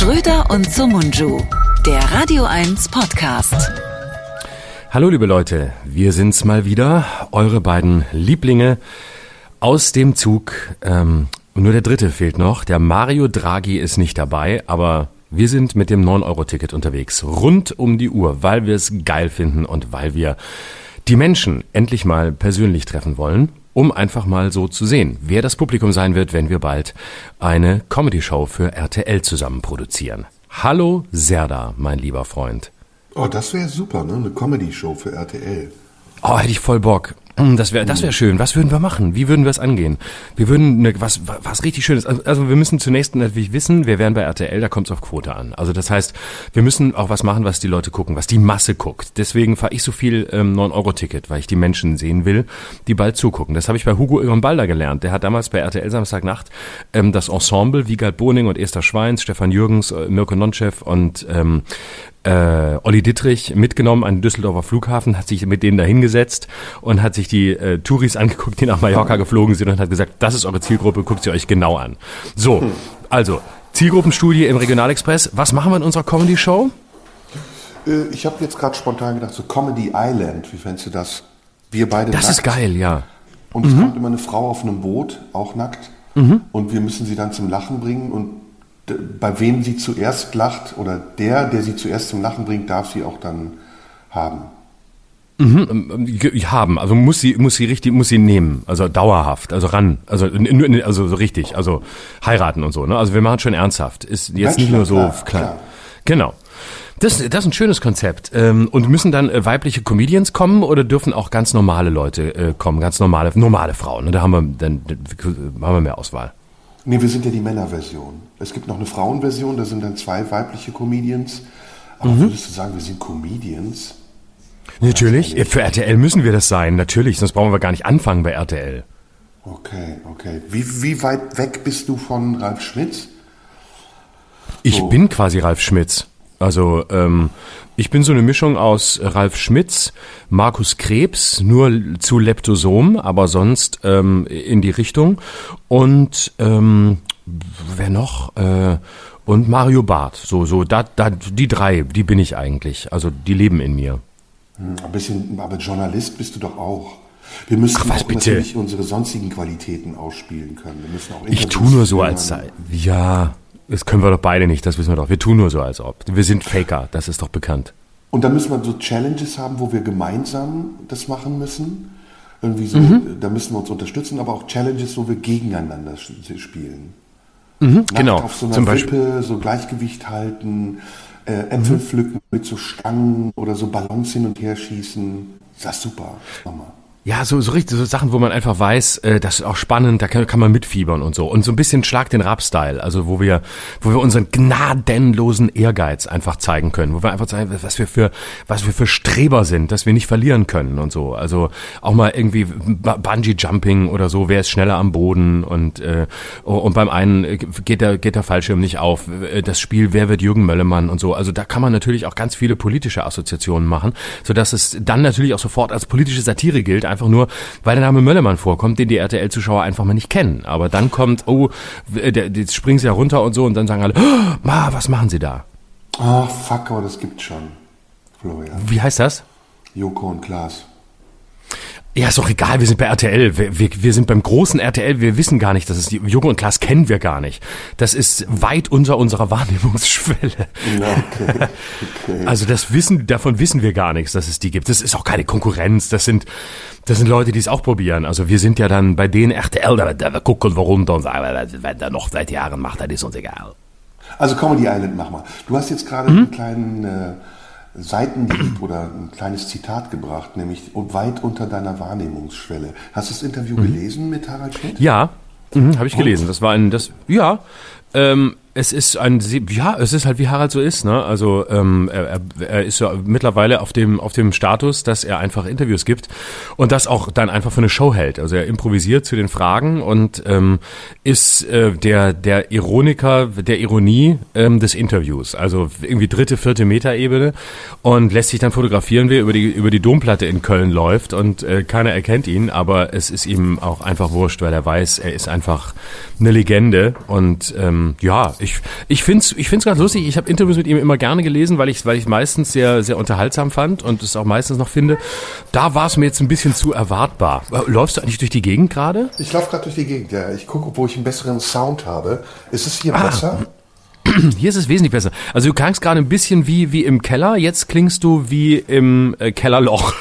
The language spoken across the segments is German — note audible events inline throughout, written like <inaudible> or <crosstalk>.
Schröder und Sumunju, der Radio 1 Podcast. Hallo liebe Leute, wir sind's mal wieder, eure beiden Lieblinge aus dem Zug. Ähm, nur der dritte fehlt noch. Der Mario Draghi ist nicht dabei, aber wir sind mit dem 9-Euro-Ticket unterwegs, rund um die Uhr, weil wir es geil finden und weil wir die Menschen endlich mal persönlich treffen wollen, um einfach mal so zu sehen, wer das Publikum sein wird, wenn wir bald eine Comedy-Show für RTL zusammen produzieren. Hallo Serda, mein lieber Freund. Oh, das wäre super, ne? Eine Comedy-Show für RTL. Oh, hätte ich voll Bock. Hm, Das wäre das wär schön. Was würden wir machen? Wie würden wir es angehen? Wir würden ne, was was richtig schönes. Also, also wir müssen zunächst natürlich wissen, wir wären bei RTL, da kommt es auf Quote an. Also das heißt, wir müssen auch was machen, was die Leute gucken, was die Masse guckt. Deswegen fahre ich so viel ähm, 9-Euro-Ticket, weil ich die Menschen sehen will, die bald zugucken. Das habe ich bei Hugo Balder gelernt. Der hat damals bei RTL Samstagnacht ähm, das Ensemble Wiegald Boning und Esther Schweins, Stefan Jürgens, äh, Mirko Nonchev und ähm, äh, Olli Dittrich mitgenommen an den Düsseldorfer Flughafen, hat sich mit denen da hingesetzt und hat sich die äh, Touris angeguckt, die nach Mallorca geflogen sind und hat gesagt, das ist eure Zielgruppe, guckt sie euch genau an. So, also Zielgruppenstudie im Regionalexpress. Was machen wir in unserer Comedy-Show? Äh, ich habe jetzt gerade spontan gedacht, so Comedy Island, wie fändest du das? Wir beide Das nackt. ist geil, ja. Und es kommt immer eine Frau auf einem Boot, auch nackt. Und wir müssen sie dann zum Lachen bringen. Und bei wem sie zuerst lacht oder der, der sie zuerst zum Lachen bringt, darf sie auch dann haben. Ähm, ge- Haben, also muss sie, muss sie richtig, muss sie nehmen, also dauerhaft, also ran, also, also so richtig, also heiraten und so, ne? Also wir machen schon ernsthaft, ist jetzt nicht nur so klar, klein. klar. Genau. Das, das ist ein schönes Konzept. Ähm, Und müssen dann äh, weibliche Comedians kommen oder dürfen auch ganz normale Leute äh, kommen, ganz normale, normale Frauen? Ne? Da haben wir dann haben wir mehr Auswahl. Nee, wir sind ja die Männerversion. Es gibt noch eine Frauenversion, da sind dann zwei weibliche Comedians. Aber würdest du sagen, wir sind Comedians? Natürlich. Für RTL müssen wir das sein, natürlich, sonst brauchen wir gar nicht anfangen bei RTL. Okay, okay. Wie, wie weit weg bist du von Ralf Schmitz? Ich So. bin quasi Ralf Schmitz. Also ähm, ich bin so eine Mischung aus Ralf Schmitz, Markus Krebs, nur zu Leptosom, aber sonst ähm, in die Richtung. Und ähm, wer noch? Äh, und Mario Barth. So, so, da, da, die drei, die bin ich eigentlich. Also die leben in mir. Ein bisschen, aber Journalist bist du doch auch. Wir müssen Ach, was auch bitte? natürlich unsere sonstigen Qualitäten ausspielen können. Wir müssen auch Ich tue nur so, als sei. Ja, das können wir doch beide nicht, das wissen wir doch. Wir tun nur so, als ob. Wir sind Faker, das ist doch bekannt. Und dann müssen wir so Challenges haben, wo wir gemeinsam das machen müssen. Irgendwie so, Mhm. da müssen wir uns unterstützen, aber auch Challenges, wo wir gegeneinander spielen. Nackt genau. Auf so einer Zum Beispiel- Mhm. Wippe, so Gleichgewicht halten, äh, Äpfel pflücken mit so Stangen oder so Ballons hin und her schießen. Das ist super. Mach mal. Ja, so, so richtig, so Sachen, wo man einfach weiß, äh, das ist auch spannend, da kann, kann man mitfiebern und so. Und so ein bisschen Schlag den Rap-Style, also wo wir, wo wir unseren gnadenlosen Ehrgeiz einfach zeigen können, wo wir einfach zeigen, was wir für, was wir für Streber sind, dass wir nicht verlieren können und so. Also auch mal irgendwie Bungee-Jumping oder so, wer ist schneller am Boden und, äh, und beim einen geht der, geht der Fallschirm nicht auf. Äh, Das Spiel, wer wird Jürgen Möllemann und so. Also da kann man natürlich auch ganz viele politische Assoziationen machen, sodass es dann natürlich auch sofort als politische Satire gilt, einfach nur, weil der Name Möllemann vorkommt, den die RTL-Zuschauer einfach mal nicht kennen. Aber dann kommt, oh, der, jetzt springen sie ja runter und so und dann sagen alle, oh, Ma, was machen sie da? Ah, fuck, aber das gibt's schon. Florian. Wie heißt das? Joko und Klaas. Ja, ist doch egal, wir sind bei RTL. Wir, wir, wir sind beim großen RTL, wir wissen gar nicht, dass es die Joko und Klaas kennen wir gar nicht. Das ist weit unter unserer <laughs> Wahrnehmungsschwelle. Okay. okay. <laughs> Also das Wissen, davon wissen wir gar nichts, dass es die gibt. Das ist auch keine Konkurrenz. Das sind, das sind Leute, die es auch probieren. Also wir sind ja dann bei denen RTL, da, da gucken wir runter und sagen, wenn der noch seit Jahren macht, dann ist uns egal. Also Comedy Island, mach mal. Du hast jetzt gerade Mhm. einen kleinen äh, Seitenhieb oder ein kleines Zitat gebracht, nämlich weit unter deiner Wahrnehmungsschwelle. Hast du das Interview gelesen mit Harald Schmidt? Mhm. Ja, mhm, habe ich gelesen. Das war ein, das, ja, ähm, es ist ein, ja, es ist halt wie Harald so ist, ne? Also ähm, er, er- ist ja mittlerweile auf dem auf dem Status, dass er einfach Interviews gibt und das auch dann einfach für eine Show hält. Also er improvisiert zu den Fragen und ähm, ist äh, der der Ironiker der Ironie ähm, des Interviews. Also irgendwie dritte, vierte Metaebene und lässt sich dann fotografieren, wie er über die über die Domplatte in Köln läuft und äh, keiner erkennt ihn, aber es ist ihm auch einfach wurscht, weil er weiß, er ist einfach eine Legende und ähm, ja, Ich, ich finde es ich find's ganz lustig. Ich habe Interviews mit ihm immer gerne gelesen, weil ich weil ich meistens sehr, sehr unterhaltsam fand und es auch meistens noch finde. Da war es mir jetzt ein bisschen zu erwartbar. Läufst du eigentlich durch die Gegend gerade? Ich laufe gerade durch die Gegend, ja. Ich gucke, wo ich einen besseren Sound habe. Ist es hier ah. besser? <clears throat> Hier ist es wesentlich besser. Also du klangst gerade ein bisschen wie, wie im Keller, jetzt klingst du wie im äh, Kellerloch.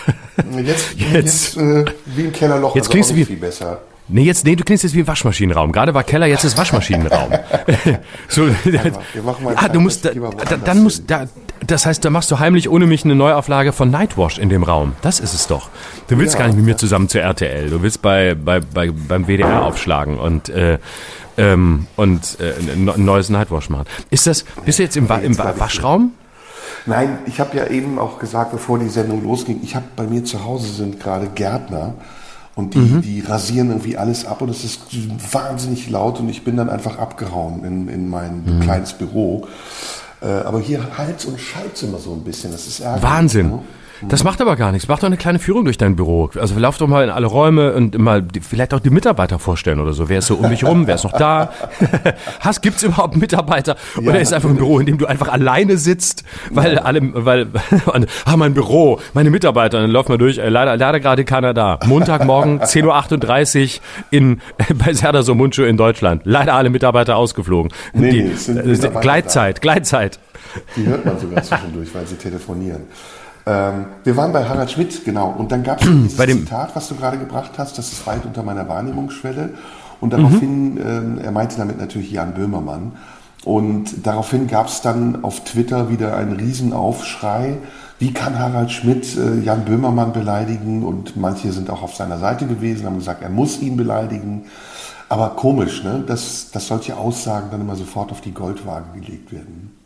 Jetzt, <laughs> jetzt, jetzt äh, wie im Kellerloch, jetzt also klingst du wie, viel besser. Nee, jetzt, nee, du klingst jetzt wie im Waschmaschinenraum. Gerade war Keller, jetzt ist Waschmaschinenraum. <laughs> so, wir machen mal ah, du musst, da, da, dann musst, da, das heißt, da machst du heimlich ohne mich eine Neuauflage von Nightwash in dem Raum. Das ist es doch. Du willst ja, gar nicht mit mir zusammen zur RTL. Du willst bei, bei, bei beim WDR aufschlagen und, äh, ähm, und äh, ein neues Nightwash machen. Ist das, bist du jetzt im, im Waschraum? Nein, ich habe ja eben auch gesagt, bevor die Sendung losging, ich habe bei mir zu Hause sind gerade Gärtner und die, mhm. die rasieren irgendwie alles ab und es ist wahnsinnig laut und ich bin dann einfach abgehauen in, in mein mhm. kleines Büro. Äh, aber hier halt und schallt immer so ein bisschen. Das ist ärgerlich. Wahnsinn. Ne? Das macht aber gar nichts. Mach doch eine kleine Führung durch dein Büro. Also lauf doch mal in alle Räume und mal vielleicht auch die Mitarbeiter vorstellen oder so. Wer ist so um mich rum? Wer ist noch da? <laughs> Hast gibt's überhaupt Mitarbeiter? Oder ja, ist einfach ein Büro, in dem du einfach alleine sitzt, weil ja. alle, weil <laughs> ah mein Büro, meine Mitarbeiter, dann läuft mal durch. Äh, leider, leider gerade keiner da. Montagmorgen <laughs> 10:38 Uhr in bei Serda Somuncu in Deutschland. Leider alle Mitarbeiter ausgeflogen. Nee, die, nee, Mitarbeiter Gleitzeit, da. Gleitzeit. Die hört man sogar zwischendurch, weil sie telefonieren. Ähm, wir waren bei Harald Schmidt, genau. Und dann gab es <clears throat> dieses bei dem Zitat, was du gerade gebracht hast, das ist weit unter meiner Wahrnehmungsschwelle. Und daraufhin, mhm. äh, er meinte damit natürlich Jan Böhmermann. Und daraufhin gab es dann auf Twitter wieder einen Riesenaufschrei. Wie kann Harald Schmidt äh, Jan Böhmermann beleidigen? Und manche sind auch auf seiner Seite gewesen, haben gesagt, er muss ihn beleidigen. Aber komisch, ne? dass, dass solche Aussagen dann immer sofort auf die Goldwaage gelegt werden.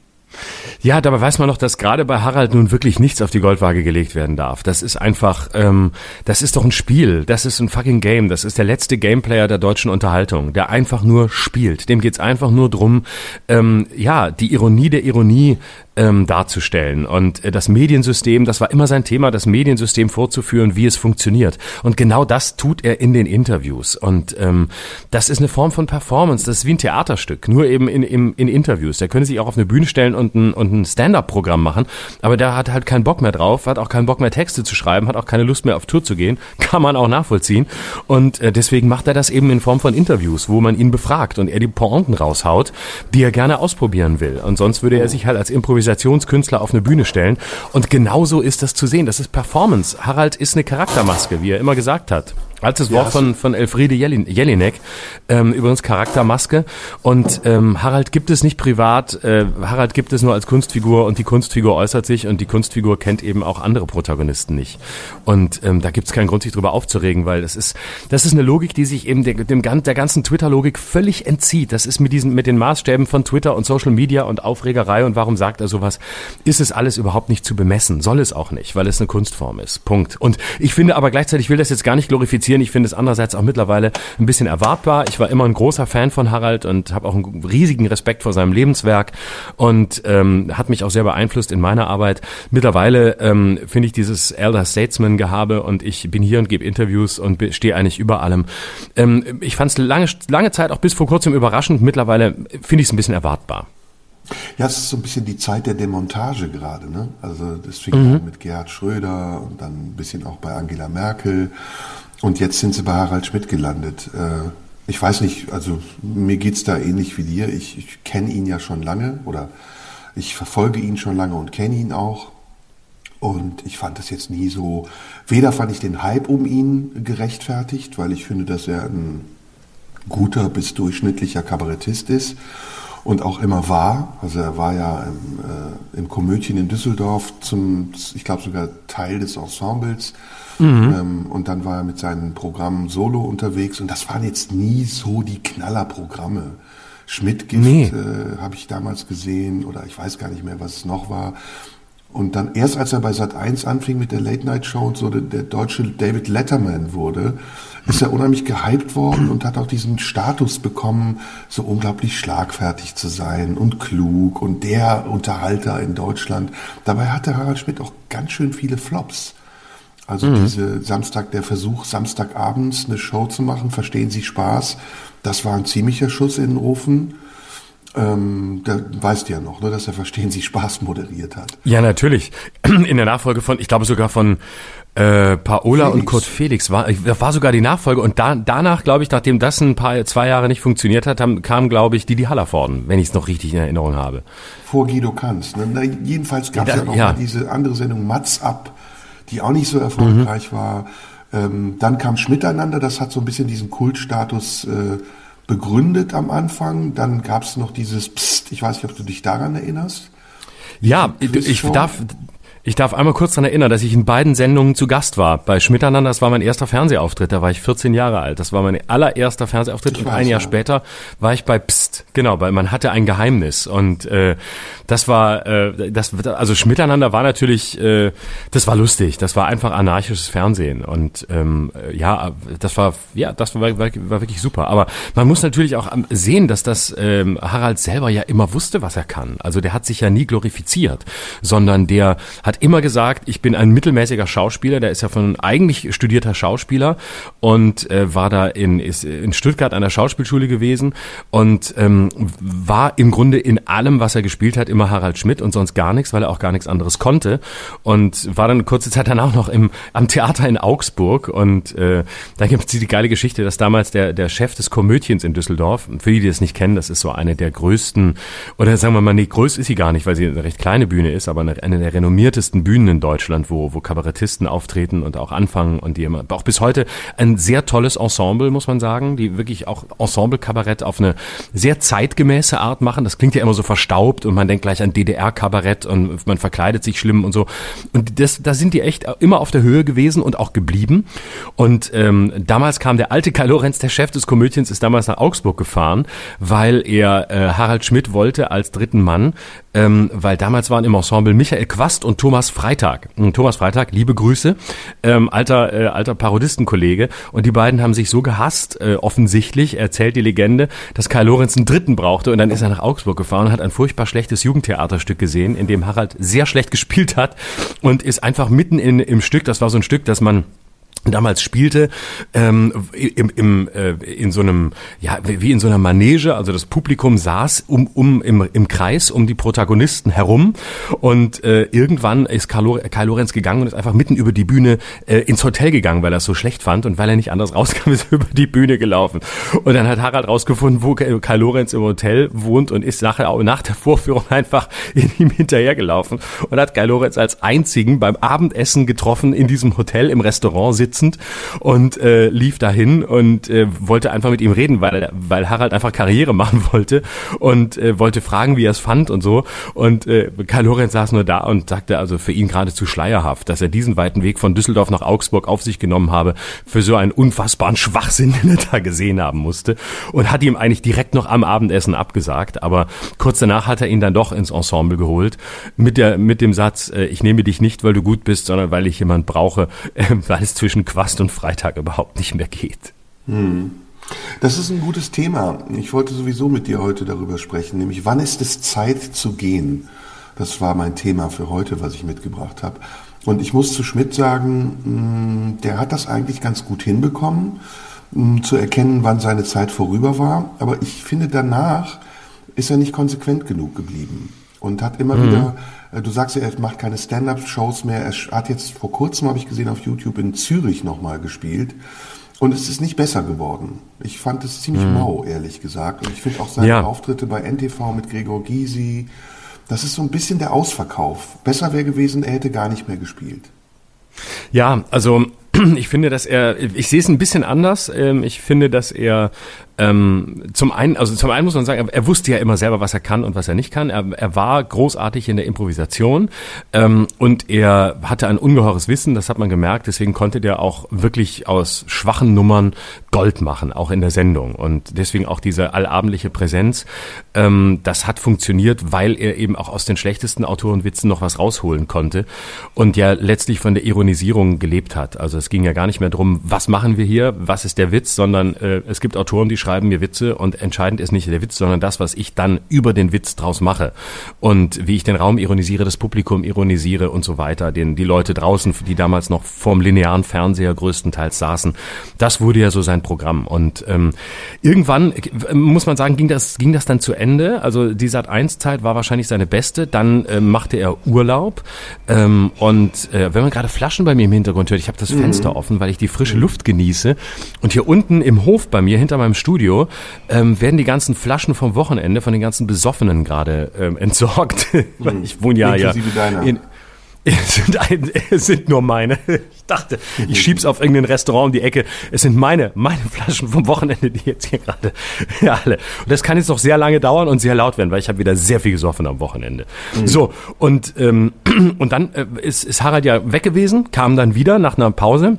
Ja, dabei weiß man noch, dass gerade bei Harald nun wirklich nichts auf die Goldwaage gelegt werden darf. Das ist einfach, ähm, das ist doch ein Spiel, das ist ein fucking Game, das ist der letzte Gameplayer der deutschen Unterhaltung, der einfach nur spielt. Dem geht's einfach nur drum, ähm, ja, die Ironie der Ironie ähm, darzustellen. Und äh, das Mediensystem, das war immer sein Thema, das Mediensystem vorzuführen, wie es funktioniert. Und genau das tut er in den Interviews. Und ähm, das ist eine Form von Performance, das ist wie ein Theaterstück, nur eben in, in, in Interviews. Der könnte sich auch auf eine Bühne stellen und ein, und ein Stand-up-Programm machen, aber der hat halt keinen Bock mehr drauf, hat auch keinen Bock mehr Texte zu schreiben, hat auch keine Lust mehr auf Tour zu gehen, <laughs> kann man auch nachvollziehen. Und äh, deswegen macht er das eben in Form von Interviews, wo man ihn befragt und er die Pointen raushaut, die er gerne ausprobieren will. Und sonst würde er sich halt als Improvisationskünstler auf eine Bühne stellen. Und genauso ist das zu sehen. Das ist Performance. Harald ist eine Charaktermaske, wie er immer gesagt hat. Altes Wort ja, von, von Elfriede Jelinek, ähm, übrigens Charaktermaske. Und ähm, Harald gibt es nicht privat, äh, Harald gibt es nur als Kunstfigur und die Kunstfigur äußert sich und die Kunstfigur kennt eben auch andere Protagonisten nicht. Und ähm, da gibt es keinen Grund, sich drüber aufzuregen, weil das ist, das ist eine Logik, die sich eben der, dem, der ganzen Twitter-Logik völlig entzieht. Das ist mit diesen, mit den Maßstäben von Twitter und Social Media und Aufregerei und warum sagt er sowas, ist es alles überhaupt nicht zu bemessen. Soll es auch nicht, weil es eine Kunstform ist. Punkt. Und ich finde aber gleichzeitig, ich will das jetzt gar nicht glorifizieren, kritisieren. Ich finde es andererseits auch mittlerweile ein bisschen erwartbar. Ich war immer ein großer Fan von Harald und habe auch einen riesigen Respekt vor seinem Lebenswerk und ähm, hat mich auch sehr beeinflusst in meiner Arbeit. Mittlerweile ähm, finde ich dieses Elder Statesman Gehabe und ich bin hier und gebe Interviews und stehe eigentlich über allem. Ähm, ich fand es lange, lange Zeit auch bis vor kurzem überraschend. Mittlerweile finde ich es ein bisschen erwartbar. Ja, es ist so ein bisschen die Zeit der Demontage gerade. Ne? Also das fing mhm. an mit Gerhard Schröder und dann ein bisschen auch bei Angela Merkel. Und jetzt sind sie bei Harald Schmidt gelandet. Äh, ich weiß nicht, also mir geht's da ähnlich wie dir. Ich, ich kenne ihn ja schon lange oder ich verfolge ihn schon lange und kenne ihn auch. Und ich fand das jetzt nie so, weder fand ich den Hype um ihn gerechtfertigt, weil ich finde, dass er ein guter bis durchschnittlicher Kabarettist ist und auch immer war. Also er war ja im, äh, im Komödien in Düsseldorf zum, ich glaube sogar Teil des Ensembles. Mhm. Ähm, und dann war er mit seinen Programmen solo unterwegs und das waren jetzt nie so die Knallerprogramme. Schmidt-Gift nee. äh, habe ich damals gesehen oder ich weiß gar nicht mehr, was es noch war. Und dann erst als er bei Sat 1 anfing mit der Late Night Show und so der, der deutsche David Letterman wurde, ist er unheimlich gehypt worden und hat auch diesen Status bekommen, so unglaublich schlagfertig zu sein und klug und der Unterhalter in Deutschland. Dabei hatte Harald Schmidt auch ganz schön viele Flops. Also mhm. diese Samstag, der Versuch, Samstagabends eine Show zu machen, verstehen Sie Spaß, das war ein ziemlicher Schuss in den Ofen. ähm, da weißt du ja noch, ne, dass er Verstehen Sie Spaß moderiert hat. Ja, natürlich. In der Nachfolge von, ich glaube sogar von äh, Paola Felix. und Kurt Felix war, war sogar die Nachfolge und da, danach, glaube ich, nachdem das ein paar zwei Jahre nicht funktioniert hat, haben, kam, glaube ich, Didi Hallervorden, wenn ich es noch richtig in Erinnerung habe. Vor Guido Kanz. Ne? Na, jedenfalls gab es ja, ja noch ja. mal diese andere Sendung Mats ab, die auch nicht so erfolgreich mhm. war. Ähm, dann kam Schmiteinander, das hat so ein bisschen diesen Kultstatus äh, begründet am Anfang. Dann gab es noch dieses Psst, ich weiß nicht, ob du dich daran erinnerst. Ja, ich darf, ich darf einmal kurz daran erinnern, dass ich in beiden Sendungen zu Gast war. Bei Schmiteinander, das war mein erster Fernsehauftritt, da war ich 14 Jahre alt. Das war mein allererster Fernsehauftritt ich und weiß, ein Jahr ja. später war ich bei Psst, genau, weil man hatte ein Geheimnis und äh, das war, äh, das, also Schmiteinander war natürlich, äh, das war lustig, das war einfach anarchisches Fernsehen und ähm, ja, das war, ja, das war, war, war wirklich super. Aber man muss natürlich auch sehen, dass das ähm, Harald selber ja immer wusste, was er kann. Also der hat sich ja nie glorifiziert, sondern der hat hat immer gesagt, ich bin ein mittelmäßiger Schauspieler. Der ist ja von eigentlich studierter Schauspieler und äh, war da in, ist in Stuttgart an der Schauspielschule gewesen und ähm, war im Grunde in allem, was er gespielt hat, immer Harald Schmidt und sonst gar nichts, weil er auch gar nichts anderes konnte. Und war dann kurze Zeit danach noch im, am Theater in Augsburg. Und äh, da gibt es die geile Geschichte, dass damals der, der Chef des Komödiens in Düsseldorf, für die, die das nicht kennen, das ist so eine der größten, oder sagen wir mal, nee, größt ist sie gar nicht, weil sie eine recht kleine Bühne ist, aber eine, eine der renommiertesten beliebtesten Bühnen in Deutschland, wo, wo Kabarettisten auftreten und auch anfangen und die immer, auch bis heute ein sehr tolles Ensemble, muss man sagen, die wirklich auch Ensemble-Kabarett auf eine sehr zeitgemäße Art machen. Das klingt ja immer so verstaubt und man denkt gleich an DDR-Kabarett und man verkleidet sich schlimm und so. Und das, da sind die echt immer auf der Höhe gewesen und auch geblieben. Und ähm, damals kam der alte Kai Lorenz, der Chef des Komödiens, ist damals nach Augsburg gefahren, weil er äh, Harald Schmidt wollte als dritten Mann, ähm, weil damals waren im Ensemble Michael Quast und Thomas Freitag. Hm, Thomas Freitag, liebe Grüße, ähm, alter, äh, alter Parodistenkollege. Und die beiden haben sich so gehasst, äh, offensichtlich, erzählt die Legende, dass Kai Lorenz einen Dritten brauchte. Und dann ist er nach Augsburg gefahren und hat ein furchtbar schlechtes Jugendtheaterstück gesehen, in dem Harald sehr schlecht gespielt hat und ist einfach mitten in, im Stück, das war so ein Stück, das man damals spielte ähm, im, im, äh, in so einem ja wie in so einer Manege also das Publikum saß um, um im, im Kreis um die Protagonisten herum und äh, irgendwann ist Kai, Kai Lorenz gegangen und ist einfach mitten über die Bühne äh, ins Hotel gegangen weil er es so schlecht fand und weil er nicht anders rauskam <laughs> ist er über die Bühne gelaufen. Und dann hat Harald rausgefunden wo Kai Lorenz im Hotel wohnt und ist nachher auch nach der Vorführung <laughs> einfach in ihm hinterhergelaufen und hat Kai Lorenz als einzigen beim Abendessen getroffen in diesem Hotel im Restaurant sitzend und äh, lief dahin und äh, wollte einfach mit ihm reden, weil, weil Harald einfach Karriere machen <laughs> wollte und äh, wollte fragen, wie er es fand und so. Und äh, Karl Lorenz saß nur da und sagte also für ihn geradezu schleierhaft, dass er diesen weiten Weg von Düsseldorf nach Augsburg auf sich genommen habe für so einen unfassbaren Schwachsinn, <laughs> den er da gesehen haben musste und hat ihm eigentlich direkt noch am Abendessen abgesagt. Aber kurz danach hat er ihn dann doch ins Ensemble geholt mit der mit dem Satz: äh, Ich nehme dich nicht, weil du gut bist, sondern weil ich jemand brauche, äh, <laughs> weil es zwischen Quast und Freitag überhaupt nicht mehr geht. Hm. Das ist ein gutes Thema. Ich wollte sowieso mit dir heute darüber sprechen, nämlich wann ist es Zeit zu gehen? Das war mein Thema für heute, was ich mitgebracht habe. Und ich muss zu Schmidt sagen, hm, der hat das eigentlich ganz gut hinbekommen, hm, zu erkennen, wann seine Zeit vorüber war. Aber ich finde, danach ist er nicht konsequent genug geblieben und hat immer mhm. wieder du sagst ja, er macht keine Stand-up-Shows mehr. Er hat jetzt vor kurzem, habe ich gesehen, auf YouTube in Zürich nochmal gespielt. Und es ist nicht besser geworden. Ich fand es ziemlich mhm. mau, ehrlich gesagt. Und ich finde auch seine ja. Auftritte bei NTV mit Gregor Gysi, das ist so ein bisschen der Ausverkauf. Besser wäre gewesen, er hätte gar nicht mehr gespielt. Ja, also <clears throat> ich finde, dass er, ich sehe es ein bisschen anders. Ähm, ich finde, dass er ähm, zum einen, also zum einen muss man sagen, er, wusste ja immer selber, was er kann und was er nicht kann. Er, er war großartig in der Improvisation ähm, und er hatte ein ungeheures Wissen, das hat man gemerkt. Deswegen konnte der auch wirklich aus schwachen Nummern Gold machen, auch in der Sendung. Und deswegen auch diese allabendliche Präsenz. Ähm, das hat funktioniert, weil er eben auch aus den schlechtesten Autorenwitzen noch was rausholen konnte und ja letztlich von der Ironisierung gelebt hat. Also es ging ja gar nicht mehr drum, was machen wir hier, was ist der Witz, sondern äh, es gibt Autoren, die schreiben mir Witze und entscheidend ist nicht der Witz, sondern das, was ich dann über den Witz draus mache und wie ich den Raum ironisiere, das Publikum ironisiere und so weiter, den die Leute draußen, die damals noch vorm linearen Fernseher größtenteils saßen, das wurde ja so sein Programm und ähm, irgendwann äh, muss man sagen, ging das ging das dann zu Ende. Also die Sat 1 Zeit war wahrscheinlich seine beste. Dann ähm, machte er Urlaub ähm, und äh, wenn man gerade Flaschen bei mir im Hintergrund hört, ich habe das mhm. Fenster offen, weil ich die frische Luft genieße und hier unten im Hof bei mir hinter meinem Studio ähm, werden die ganzen Flaschen vom Wochenende von den ganzen Besoffenen gerade ähm, entsorgt. <laughs> Mhm. ich wohne ja ja in, <laughs> es sind, ein, es sind nur meine. Ich dachte, ich schieb's auf irgendein Restaurant um die Ecke. Es sind meine, meine Flaschen vom Wochenende, die jetzt hier gerade <laughs> ja, alle. Und das kann jetzt noch sehr lange dauern und sehr laut werden, weil ich habe wieder sehr viel gesoffen am Wochenende. Mhm. So und ähm, <clears throat> und dann äh, ist, ist Harald ja weg gewesen, kam dann wieder nach einer Pause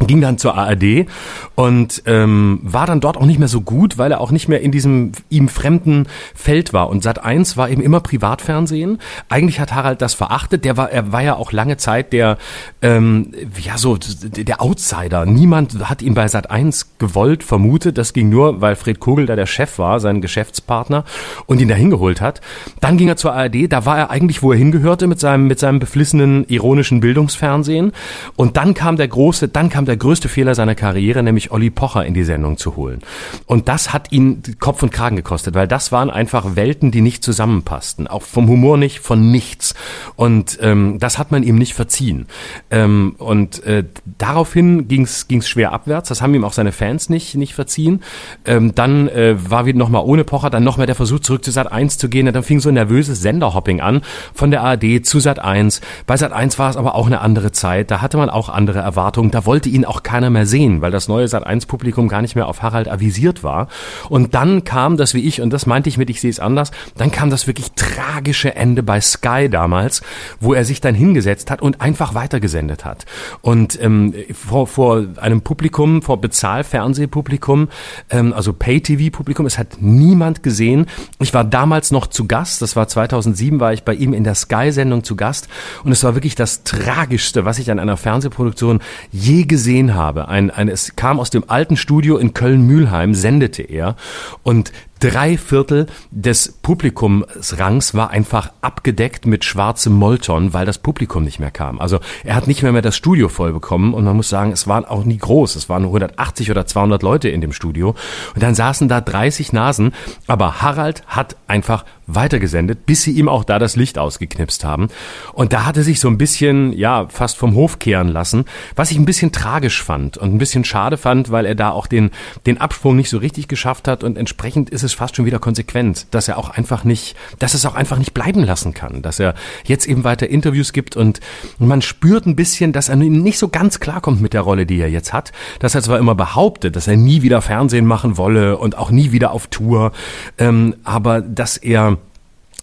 ging dann zur ARD und ähm, war dann dort auch nicht mehr so gut, weil er auch nicht mehr in diesem ihm fremden Feld war. Und Sat 1 war eben immer Privatfernsehen. Eigentlich hat Harald das verachtet. Der war, er war ja auch lange Zeit der, ähm, ja so der Outsider. Niemand hat ihn bei Sat 1 gewollt, vermutet. Das ging nur, weil Fred Kogel da der Chef war, sein Geschäftspartner und ihn da hingeholt hat. Dann ging er zur ARD. Da war er eigentlich, wo er hingehörte, mit seinem mit seinem beflissenen ironischen Bildungsfernsehen. Und dann kam der große, dann kam der größte Fehler seiner Karriere, nämlich Olli Pocher in die Sendung zu holen. Und das hat ihn Kopf und Kragen gekostet, weil das waren einfach Welten, die nicht zusammenpassten. Auch vom Humor nicht, von nichts. Und ähm, das hat man ihm nicht verziehen. Ähm, und äh, daraufhin ging es schwer abwärts. Das haben ihm auch seine Fans nicht, nicht verziehen. Ähm, dann äh, war wieder nochmal ohne Pocher, dann nochmal der Versuch zurück zu Sat 1 zu gehen. Und dann fing so ein nervöses Senderhopping an von der ARD zu Sat 1. Bei Sat 1 war es aber auch eine andere Zeit. Da hatte man auch andere Erwartungen. Da wollte ihn auch keiner mehr sehen, weil das neue Sat1-Publikum gar nicht mehr auf Harald avisiert war. Und dann kam das, wie ich, und das meinte ich mit, ich sehe es anders, dann kam das wirklich tragische Ende bei Sky damals, wo er sich dann hingesetzt hat und einfach weitergesendet hat. Und ähm, vor, vor einem Publikum, vor Bezahlfernsehpublikum, ähm, also Pay-TV-Publikum, es hat niemand gesehen. Ich war damals noch zu Gast, das war 2007, war ich bei ihm in der Sky-Sendung zu Gast und es war wirklich das Tragischste, was ich an einer Fernsehproduktion je gesehen gesehen habe. Ein, ein, es kam aus dem alten Studio in Köln-Mühlheim, sendete er und Drei Viertel des Publikumsrangs war einfach abgedeckt mit schwarzem Molton, weil das Publikum nicht mehr kam. Also er hat nicht mehr mehr das Studio voll bekommen und man muss sagen, es waren auch nie groß. Es waren 180 oder 200 Leute in dem Studio und dann saßen da 30 Nasen. Aber Harald hat einfach weitergesendet, bis sie ihm auch da das Licht ausgeknipst haben. Und da hatte sich so ein bisschen, ja, fast vom Hof kehren lassen, was ich ein bisschen tragisch fand und ein bisschen schade fand, weil er da auch den, den Absprung nicht so richtig geschafft hat und entsprechend ist es fast schon wieder konsequent, dass er auch einfach nicht, dass es auch einfach nicht bleiben lassen kann, dass er jetzt eben weiter Interviews gibt und man spürt ein bisschen, dass er nicht so ganz klarkommt mit der Rolle, die er jetzt hat, dass er zwar immer behauptet, dass er nie wieder Fernsehen machen wolle und auch nie wieder auf Tour, ähm, aber dass er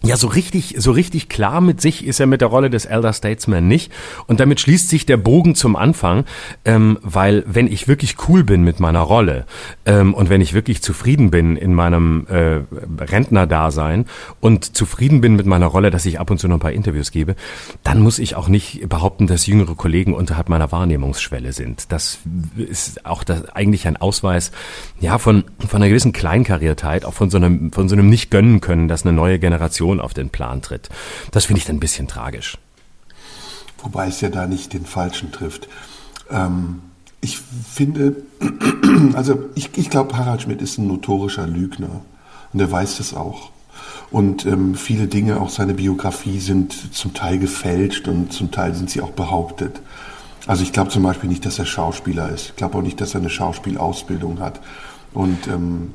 ja, so richtig, so richtig klar mit sich ist er mit der Rolle des Elder Statesman nicht. Und damit schließt sich der Bogen zum Anfang, ähm, weil wenn ich wirklich cool bin mit meiner Rolle ähm, und wenn ich wirklich zufrieden bin in meinem äh, Rentnerdasein und zufrieden bin mit meiner Rolle, dass ich ab und zu noch ein paar Interviews gebe, dann muss ich auch nicht behaupten, dass jüngere Kollegen unterhalb meiner Wahrnehmungsschwelle sind. Das ist auch das, eigentlich ein Ausweis, ja, von, von einer gewissen Kleinkariertheit, auch von so einem, von so einem nicht gönnen können, dass eine neue Generation Person auf den Plan tritt. Das finde ich dann ein bisschen tragisch. Wobei es ja da nicht den Falschen trifft. Ähm, ich finde, <clears throat> also ich, ich glaube, Harald Schmidt ist ein notorischer Lügner und er weiß das auch. Und ähm, viele Dinge, auch seine Biografie, sind zum Teil gefälscht und zum Teil sind sie auch behauptet. Also ich glaube zum Beispiel nicht, dass er Schauspieler ist. Ich glaube auch nicht, dass er eine Schauspielausbildung hat. Und ähm,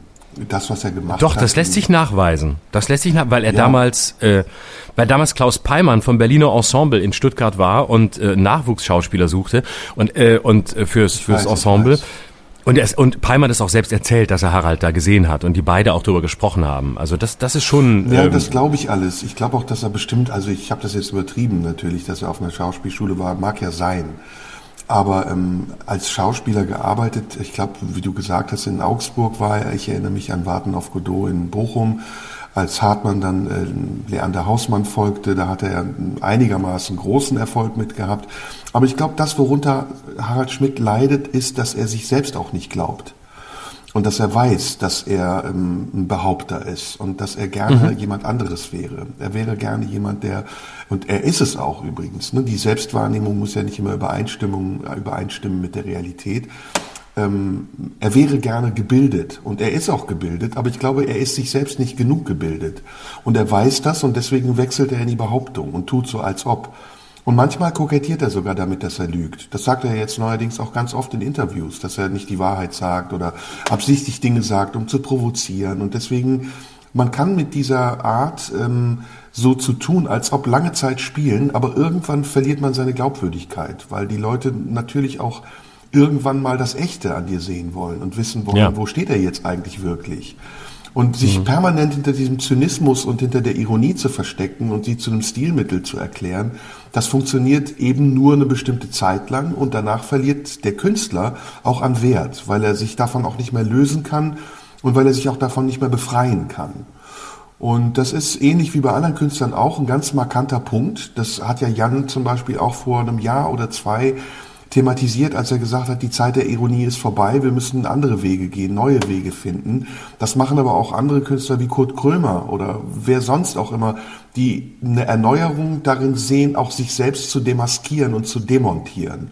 das, was er gemacht Doch, hat. Doch, das lässt sich nachweisen. Das lässt sich nach, weil er ja. damals, äh, weil damals Klaus Peimann vom Berliner Ensemble in Stuttgart war und äh, Nachwuchsschauspieler suchte und äh, und äh, fürs fürs weiß, Ensemble. Und, er ist, und Peimann ist auch selbst erzählt, dass er Harald da gesehen hat und die beide auch darüber gesprochen haben. Also das, das ist schon. Ja, ähm, das glaube ich alles. Ich glaube auch, dass er bestimmt, also ich habe das jetzt übertrieben natürlich, dass er auf einer Schauspielschule war, mag ja sein aber ähm, als Schauspieler gearbeitet. Ich glaube, wie du gesagt hast, in Augsburg war er. Ich erinnere mich an Warten auf Godot in Bochum. Als Hartmann dann äh, Leander Hausmann folgte, da hat er einigermaßen großen Erfolg mit gehabt. Aber ich glaube, das, worunter Harald Schmidt leidet, ist, dass er sich selbst auch nicht glaubt. Und dass er weiß, dass er ähm, ein Behaupter ist und dass er gerne mhm. jemand anderes wäre. Er wäre gerne jemand, der, und er ist es auch übrigens, ne? die Selbstwahrnehmung muss ja nicht immer Übereinstimmung, übereinstimmen mit der Realität. Ähm, er wäre gerne gebildet und er ist auch gebildet, aber ich glaube, er ist sich selbst nicht genug gebildet. Und er weiß das und deswegen wechselt er in die Behauptung und tut so, als ob. Und manchmal kokettiert er sogar damit, dass er lügt. Das sagt er jetzt neuerdings auch ganz oft in Interviews, dass er nicht die Wahrheit sagt oder absichtlich Dinge sagt, um zu provozieren. Und deswegen, man kann mit dieser Art ähm, so zu tun, als ob lange Zeit spielen, aber irgendwann verliert man seine Glaubwürdigkeit, weil die Leute natürlich auch irgendwann mal das Echte an dir sehen wollen und wissen wollen, ja. wo steht er jetzt eigentlich wirklich. Und sich mhm. permanent hinter diesem Zynismus und hinter der Ironie zu verstecken und sie zu einem Stilmittel zu erklären, das funktioniert eben nur eine bestimmte Zeit lang und danach verliert der Künstler auch an Wert, weil er sich davon auch nicht mehr lösen kann und weil er sich auch davon nicht mehr befreien kann. Und das ist ähnlich wie bei anderen Künstlern auch ein ganz markanter Punkt. Das hat ja Jan zum Beispiel auch vor einem Jahr oder zwei thematisiert, als er gesagt hat, die Zeit der Ironie ist vorbei, wir müssen andere Wege gehen, neue Wege finden. Das machen aber auch andere Künstler wie Kurt Krömer oder wer sonst auch immer, die eine Erneuerung darin sehen, auch sich selbst zu demaskieren und zu demontieren.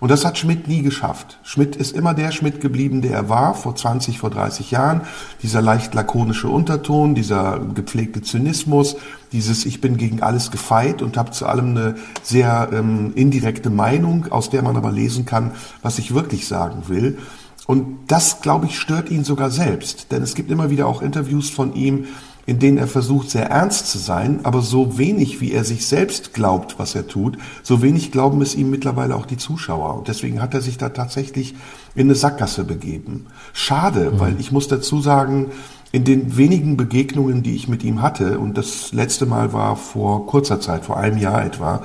Und das hat Schmidt nie geschafft. Schmidt ist immer der Schmidt geblieben, der er war, vor 20, vor 30 Jahren. Dieser leicht lakonische Unterton, dieser gepflegte Zynismus, dieses Ich bin gegen alles gefeit und habe zu allem eine sehr ähm, indirekte Meinung, aus der man aber lesen kann, was ich wirklich sagen will. Und das, glaube ich, stört ihn sogar selbst. Denn es gibt immer wieder auch Interviews von ihm, in denen er versucht, sehr ernst zu sein, aber so wenig, wie er sich selbst glaubt, was er tut, so wenig glauben es ihm mittlerweile auch die Zuschauer. Und deswegen hat er sich da tatsächlich in eine Sackgasse begeben. Schade, mhm. weil ich muss dazu sagen, in den wenigen Begegnungen, die ich mit ihm hatte, und das letzte Mal war vor kurzer Zeit, vor einem Jahr etwa,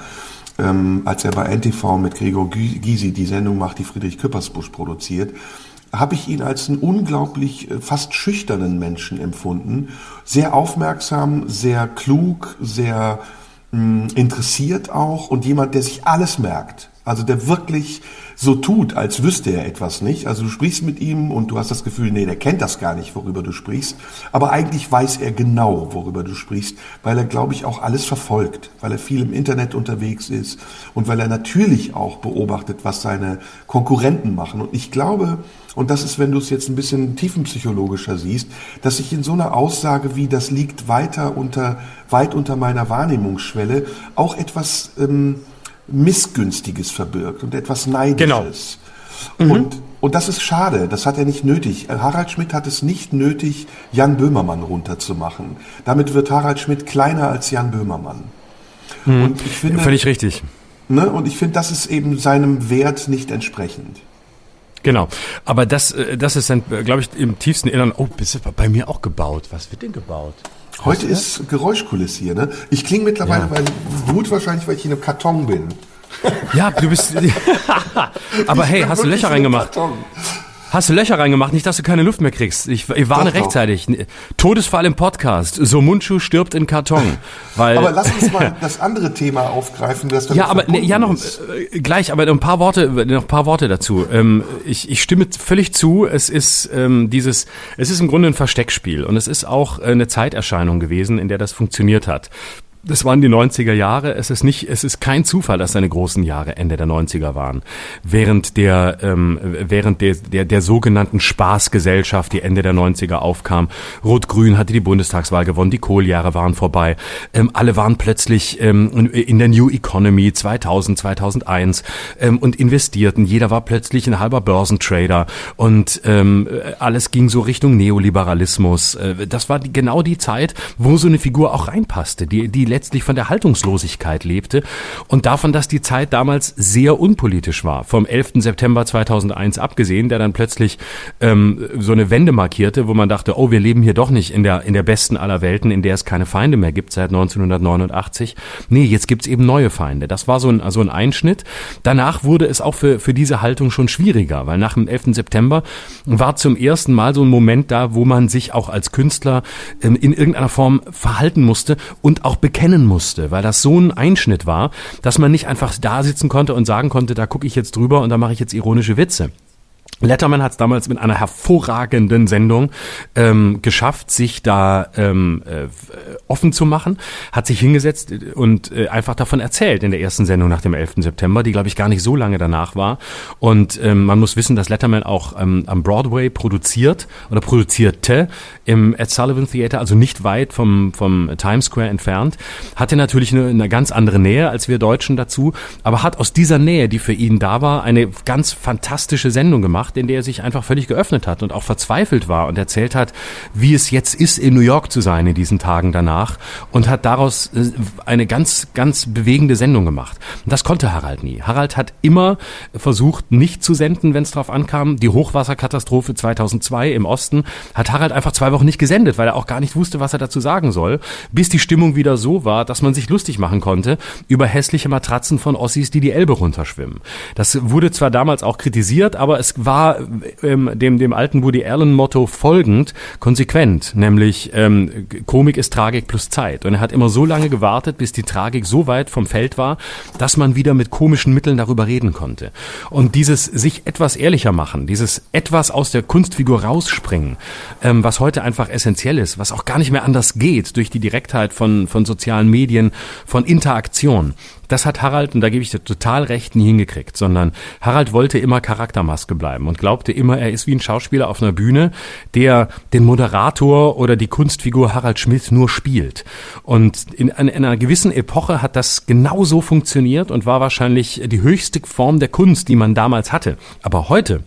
ähm, als er bei NTV mit Gregor Gysi die Sendung macht, die Friedrich Küppersbusch produziert, habe ich ihn als einen unglaublich äh, fast schüchternen Menschen empfunden. Sehr aufmerksam, sehr klug, sehr mh, mm, interessiert auch und jemand, der sich alles merkt. Also der wirklich so tut, als wüsste er etwas nicht. Also du sprichst mit ihm und du hast das Gefühl, nee, der kennt das gar nicht, worüber du sprichst. Aber eigentlich weiß er genau, worüber du sprichst, weil er, glaube ich, auch alles verfolgt, weil er viel im Internet unterwegs ist und weil er natürlich auch beobachtet, was seine Konkurrenten machen. Und ich glaube, und das ist, wenn du es jetzt ein bisschen tiefenpsychologischer siehst, dass sich in so einer Aussage wie das liegt weiter unter, weit unter meiner Wahrnehmungsschwelle auch etwas ähm, Missgünstiges verbirgt und etwas Neidisches. Genau. Mhm. Und, und das ist schade, das hat er nicht nötig. Harald Schmidt hat es nicht nötig, Jan Böhmermann runterzumachen. Damit wird Harald Schmidt kleiner als Jan Böhmermann. Mhm. Und ich finde, Völlig richtig. Ne, und ich finde, das ist eben seinem Wert nicht entsprechend. Genau. Aber das, äh, das ist dann, glaube ich, im tiefsten Innern, oh, bist du bei mir auch gebaut. Was wird denn gebaut? Heute ist Geräuschkulisse hier, ne? Ich klinge mittlerweile ja. gut wahrscheinlich, weil ich in einem Karton bin. Ja, du bist. <laughs> <laughs> aber hey, hast du Löcher reingemacht? Karton. Hast du Löcher reingemacht, nicht, dass du keine Luft mehr kriegst. Ich, ich warne doch, rechtzeitig. Doch. Todesfall im Podcast. So Mundschuh stirbt in Karton. <laughs> Weil aber lass uns mal <laughs> das andere Thema aufgreifen, das Ja, aber ne, ja noch äh, gleich, aber noch ein paar Worte, noch ein paar Worte dazu. Ähm, ich, ich stimme völlig zu. Es ist ähm, dieses, es ist im Grunde ein Versteckspiel und es ist auch eine Zeiterscheinung gewesen, in der das funktioniert hat das waren die 90er Jahre. Es ist nicht, es ist kein Zufall, dass seine großen Jahre Ende der 90er waren. Während der, ähm, während der, der, der sogenannten Spaßgesellschaft, die Ende der 90er aufkam. Rot-Grün hatte die Bundestagswahl gewonnen, die Kohljahre waren vorbei. Ähm, alle waren plötzlich ähm, in der New Economy 2000, 2001 ähm, und investierten. Jeder war plötzlich ein halber Börsentrader und ähm, alles ging so Richtung Neoliberalismus. Äh, das war die, genau die Zeit, wo so eine Figur auch reinpasste, die, die letztlich von der Haltungslosigkeit lebte und davon, dass die Zeit damals sehr unpolitisch war. Vom 11. September 2001 abgesehen, der dann plötzlich ähm, so eine Wende markierte, wo man dachte, oh, wir leben hier doch nicht in der, in der besten aller Welten, in der es keine Feinde mehr gibt seit 1989. Nee, jetzt gibt's eben neue Feinde. Das war so ein, so ein Einschnitt. Danach wurde es auch für, für diese Haltung schon schwieriger, weil nach dem 11. September war zum ersten Mal so ein Moment da, wo man sich auch als Künstler ähm, in irgendeiner Form verhalten musste und auch bekennen kennen musste, weil das so ein Einschnitt war, dass man nicht einfach da sitzen konnte und sagen konnte, da gucke ich jetzt drüber und da mache ich jetzt ironische Witze. Letterman hat es damals mit einer hervorragenden Sendung ähm, geschafft, sich da ähm, äh, offen zu machen, hat sich hingesetzt und äh, einfach davon erzählt in der ersten Sendung nach dem 11. September, die glaube ich gar nicht so lange danach war. Und ähm, man muss wissen, dass Letterman auch ähm, am Broadway produziert oder produzierte im Ed Sullivan Theater, also nicht weit vom, vom Times Square entfernt, hatte natürlich eine, eine ganz andere Nähe als wir Deutschen dazu, aber hat aus dieser Nähe, die für ihn da war, eine ganz fantastische Sendung gemacht gemacht, in der er sich einfach völlig geöffnet hat und auch verzweifelt war und erzählt hat, wie es jetzt ist, in New York zu sein in diesen Tagen danach und hat daraus äh, eine ganz, ganz bewegende Sendung gemacht. Und das konnte Harald nie. Harald hat immer versucht, nicht zu senden, wenn es drauf ankam. Die Hochwasserkatastrophe 2002 im Osten hat Harald einfach zwei Wochen nicht gesendet, weil er auch gar nicht wusste, was er dazu sagen soll, bis die Stimmung wieder so war, dass man sich lustig machen konnte über hässliche Matratzen von Ossis, die die Elbe runterschwimmen. Das wurde zwar damals auch kritisiert, aber es war war ähm, dem, dem alten Woody Allen-Motto folgend konsequent, nämlich ähm, Komik ist Tragik plus Zeit. Und er hat immer so lange gewartet, bis die Tragik so weit vom Feld war, dass man wieder mit komischen Mitteln darüber reden konnte. Und dieses sich etwas ehrlicher machen, dieses etwas aus der Kunstfigur rausspringen, ähm, was heute einfach essentiell ist, was auch gar nicht mehr anders geht durch die Direktheit von, von sozialen Medien, von Interaktion. Das hat Harald, und da gebe ich dir total recht, nie hingekriegt, sondern Harald wollte immer Charaktermaske bleiben und glaubte immer, er ist wie ein Schauspieler auf einer Bühne, der den Moderator oder die Kunstfigur Harald Schmidt nur spielt. Und in, in einer gewissen Epoche hat das genauso funktioniert und war wahrscheinlich die höchste Form der Kunst, die man damals hatte. Aber heute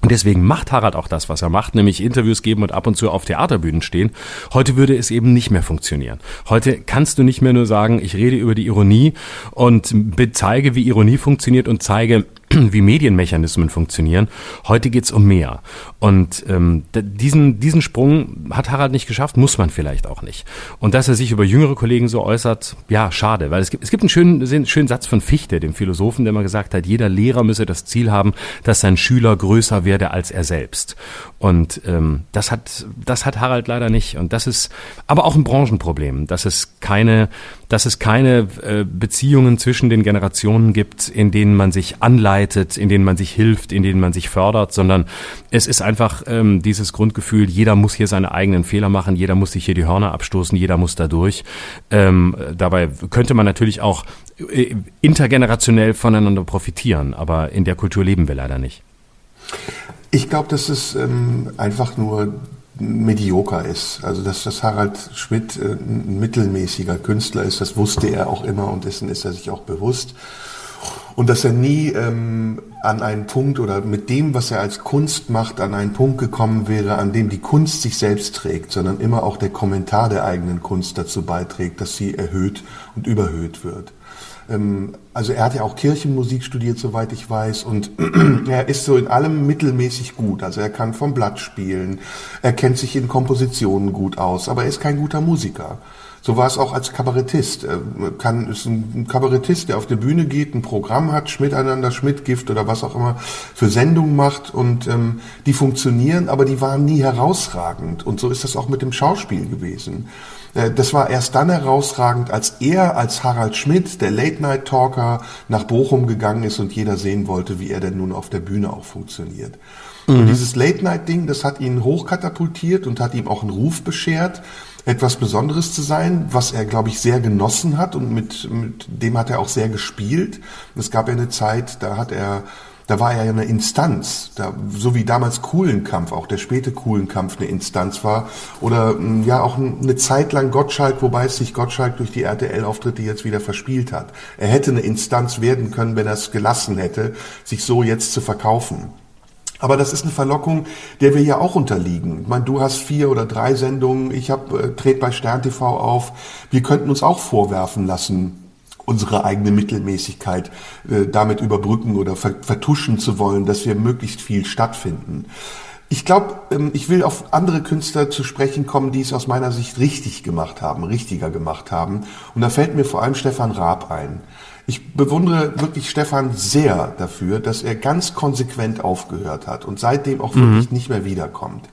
und deswegen macht Harald auch das, was er macht, nämlich Interviews geben und ab und zu auf Theaterbühnen stehen. Heute würde es eben nicht mehr funktionieren. Heute kannst du nicht mehr nur sagen, ich rede über die Ironie und zeige, wie Ironie funktioniert und zeige, <clears throat> wie Medienmechanismen funktionieren. Heute geht's um mehr. Und ähm, diesen, diesen Sprung hat Harald nicht geschafft, muss man vielleicht auch nicht. Und dass er sich über jüngere Kollegen so äußert, ja, schade. Weil es gibt, es gibt einen schönen, schönen Satz von Fichte, dem Philosophen, der mal gesagt hat, jeder Lehrer müsse das Ziel haben, dass sein Schüler größer werde als er selbst. Und ähm, das, hat, das hat Harald leider nicht. Und das ist aber auch ein Branchenproblem, dass es keine, dass es keine äh, Beziehungen zwischen den Generationen gibt, in denen man sich anleitet, in denen man sich hilft, in denen man sich fördert, sondern es ist einfach ähm, dieses Grundgefühl, jeder muss hier seine eigenen Fehler machen, jeder muss sich hier die Hörner abstoßen, jeder muss da durch. Ähm, dabei könnte man natürlich auch äh, intergenerationell voneinander profitieren, aber in der Kultur leben wir leider nicht. Ich glaube, dass es ähm, einfach nur medioker ist. Also dass das Harald Schmidt äh, ein mittelmäßiger Künstler ist, das wusste er auch immer und dessen ist er sich auch bewusst und dass er nie ähm, an einen Punkt oder mit dem, was er als Kunst macht, an einen Punkt gekommen wäre, an dem die Kunst sich selbst trägt, sondern immer auch der Kommentar der eigenen Kunst dazu beiträgt, dass sie erhöht und überhöht wird. Ähm, also er hat ja auch Kirchenmusik studiert, soweit ich weiß, und <clears throat> er ist so in allem mittelmäßig gut. Also er kann vom Blatt spielen, er kennt sich in Kompositionen gut aus, aber er ist kein guter Musiker. So war es auch als Kabarettist. Er kann, ist ein Kabarettist, der auf der Bühne geht, ein Programm hat, Schmiteinander, Schmidtgift oder was auch immer für Sendungen macht und ähm, die funktionieren, aber die waren nie herausragend. Und so ist das auch mit dem Schauspiel gewesen. Äh, das war erst dann herausragend, als er als Harald Schmidt, der Late-Night-Talker, nach Bochum gegangen ist und jeder sehen wollte, wie er denn nun auf der Bühne auch funktioniert. Und mhm. dieses Late-Night-Ding, das hat ihn hochkatapultiert und hat ihm auch einen Ruf beschert etwas Besonderes zu sein, was er, glaube ich, sehr genossen hat und mit, mit dem hat er auch sehr gespielt. Es gab ja eine Zeit, da hat er da war er ja eine Instanz, da, so wie damals Kuhlenkampf, auch der späte Kuhlenkampf eine Instanz war. Oder hm, ja auch eine Zeit lang Gottschalk, wobei es sich Gottschalk durch die RTL-Auftritte jetzt wieder verspielt hat. Er hätte eine Instanz werden können, wenn er es gelassen hätte, sich so jetzt zu verkaufen. Aber das ist eine Verlockung, der wir ja auch unterliegen. Ich meine, du hast vier oder drei Sendungen, ich habe äh, tret bei Stern TV auf. Wir könnten uns auch vorwerfen lassen, unsere eigene Mittelmäßigkeit äh, damit überbrücken oder vertuschen zu wollen, dass wir möglichst viel stattfinden. Ich glaube, ähm, ich will auf andere Künstler zu sprechen kommen, die es aus meiner Sicht richtig gemacht haben, richtiger gemacht haben. Und da fällt mir vor allem Stefan Raab ein. Ich bewundere wirklich Stefan sehr dafür, dass er ganz konsequent aufgehört hat und seitdem auch wirklich mhm. nicht mehr wiederkommt.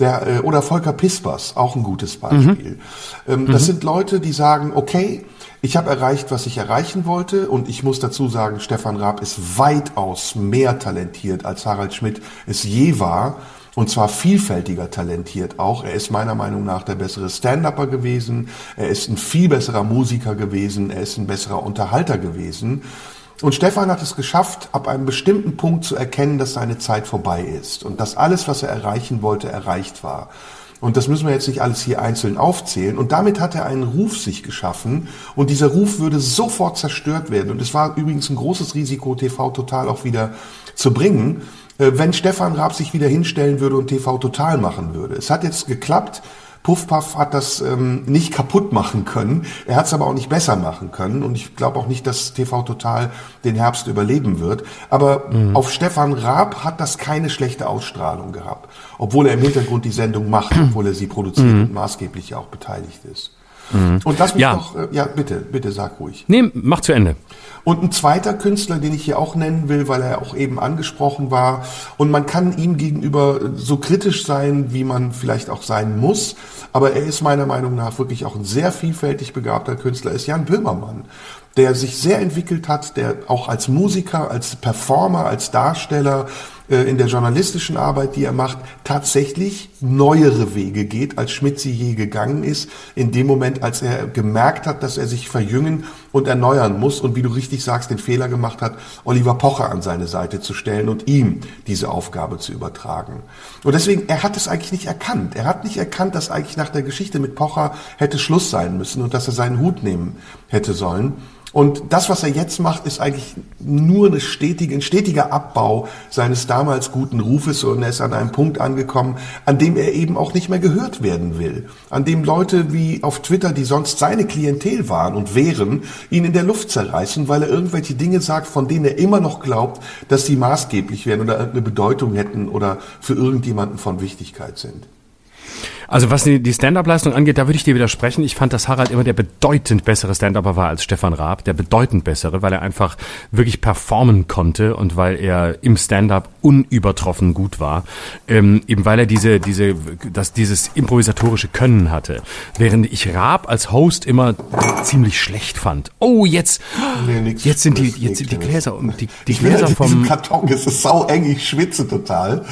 Der, äh, oder Volker Pispers, auch ein gutes Beispiel. Mhm. Ähm, das mhm. sind Leute, die sagen, okay, ich habe erreicht, was ich erreichen wollte und ich muss dazu sagen, Stefan Raab ist weitaus mehr talentiert, als Harald Schmidt es je war. Und zwar vielfältiger talentiert auch. Er ist meiner Meinung nach der bessere Stand-Upper gewesen. Er ist ein viel besserer Musiker gewesen. Er ist ein besserer Unterhalter gewesen. Und Stefan hat es geschafft, ab einem bestimmten Punkt zu erkennen, dass seine Zeit vorbei ist und dass alles, was er erreichen wollte, erreicht war. Und das müssen wir jetzt nicht alles hier einzeln aufzählen. Und damit hat er einen Ruf sich geschaffen. Und dieser Ruf würde sofort zerstört werden. Und es war übrigens ein großes Risiko, TV Total auch wieder zu bringen, äh, wenn Stefan Raab sich wieder hinstellen würde und TV Total machen würde. Es hat jetzt geklappt. Puffpuff hat das ähm, nicht kaputt machen können. Er hat es aber auch nicht besser machen können. Und ich glaube auch nicht, dass TV Total den Herbst überleben wird. Aber mhm. auf Stefan Raab hat das keine schlechte Ausstrahlung gehabt. Obwohl er im Hintergrund die Sendung macht, obwohl er sie produziert mhm. und maßgeblich auch beteiligt ist. Mhm. Und lass mich ja. doch, äh, ja, bitte, bitte sag ruhig. Nee, mach zu Ende. Und ein zweiter Künstler, den ich hier auch nennen will, weil er auch eben angesprochen war. Und man kann ihm gegenüber so kritisch sein, wie man vielleicht auch sein muss. Aber er ist meiner Meinung nach wirklich auch ein sehr vielfältig begabter Künstler, ist Jan Böhmermann der sich sehr entwickelt hat, der auch als Musiker, als Performer, als Darsteller in der journalistischen Arbeit, die er macht, tatsächlich neuere Wege geht, als Schmidt sie je gegangen ist, in dem Moment, als er gemerkt hat, dass er sich verjüngen und erneuern muss und wie du richtig sagst, den Fehler gemacht hat, Oliver Pocher an seine Seite zu stellen und ihm diese Aufgabe zu übertragen. Und deswegen, er hat es eigentlich nicht erkannt. Er hat nicht erkannt, dass eigentlich nach der Geschichte mit Pocher hätte Schluss sein müssen und dass er seinen Hut nehmen hätte sollen. Und das, was er jetzt macht, ist eigentlich nur eine stetige, ein stetiger Abbau seines damals guten Rufes und er ist an einem Punkt angekommen, an dem er eben auch nicht mehr gehört werden will. An dem Leute wie auf Twitter, die sonst seine Klientel waren und wären, ihn in der Luft zerreißen, weil er irgendwelche Dinge sagt, von denen er immer noch glaubt, dass sie maßgeblich wären oder irgendeine Bedeutung hätten oder für irgendjemanden von Wichtigkeit sind. Also was die, Stand-up-Leistung angeht, da würde ich dir widersprechen. Ich fand, dass Harald immer der bedeutend bessere Stand-upper war als Stefan Raab, der bedeutend bessere, weil er einfach wirklich performen konnte und weil er im Stand-up unübertroffen gut war, ähm, eben weil er diese diese das dieses improvisatorische Können hatte, während ich Raab als Host immer ziemlich schlecht fand. Oh jetzt nee, nix, jetzt sind die jetzt sind die Gläser und die, die Gläser vom Karton. Es ist sau eng, ich schwitze total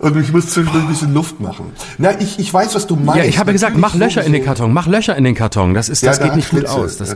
und ich muss zwischendurch ein bisschen Luft machen. Na, ich, ich weiß, was du meinst. Ja, ich habe ja gesagt, mach Löcher in den Karton, mach Löcher in den Karton. Das ist, das ja, geht nicht Schlitze, gut aus. Das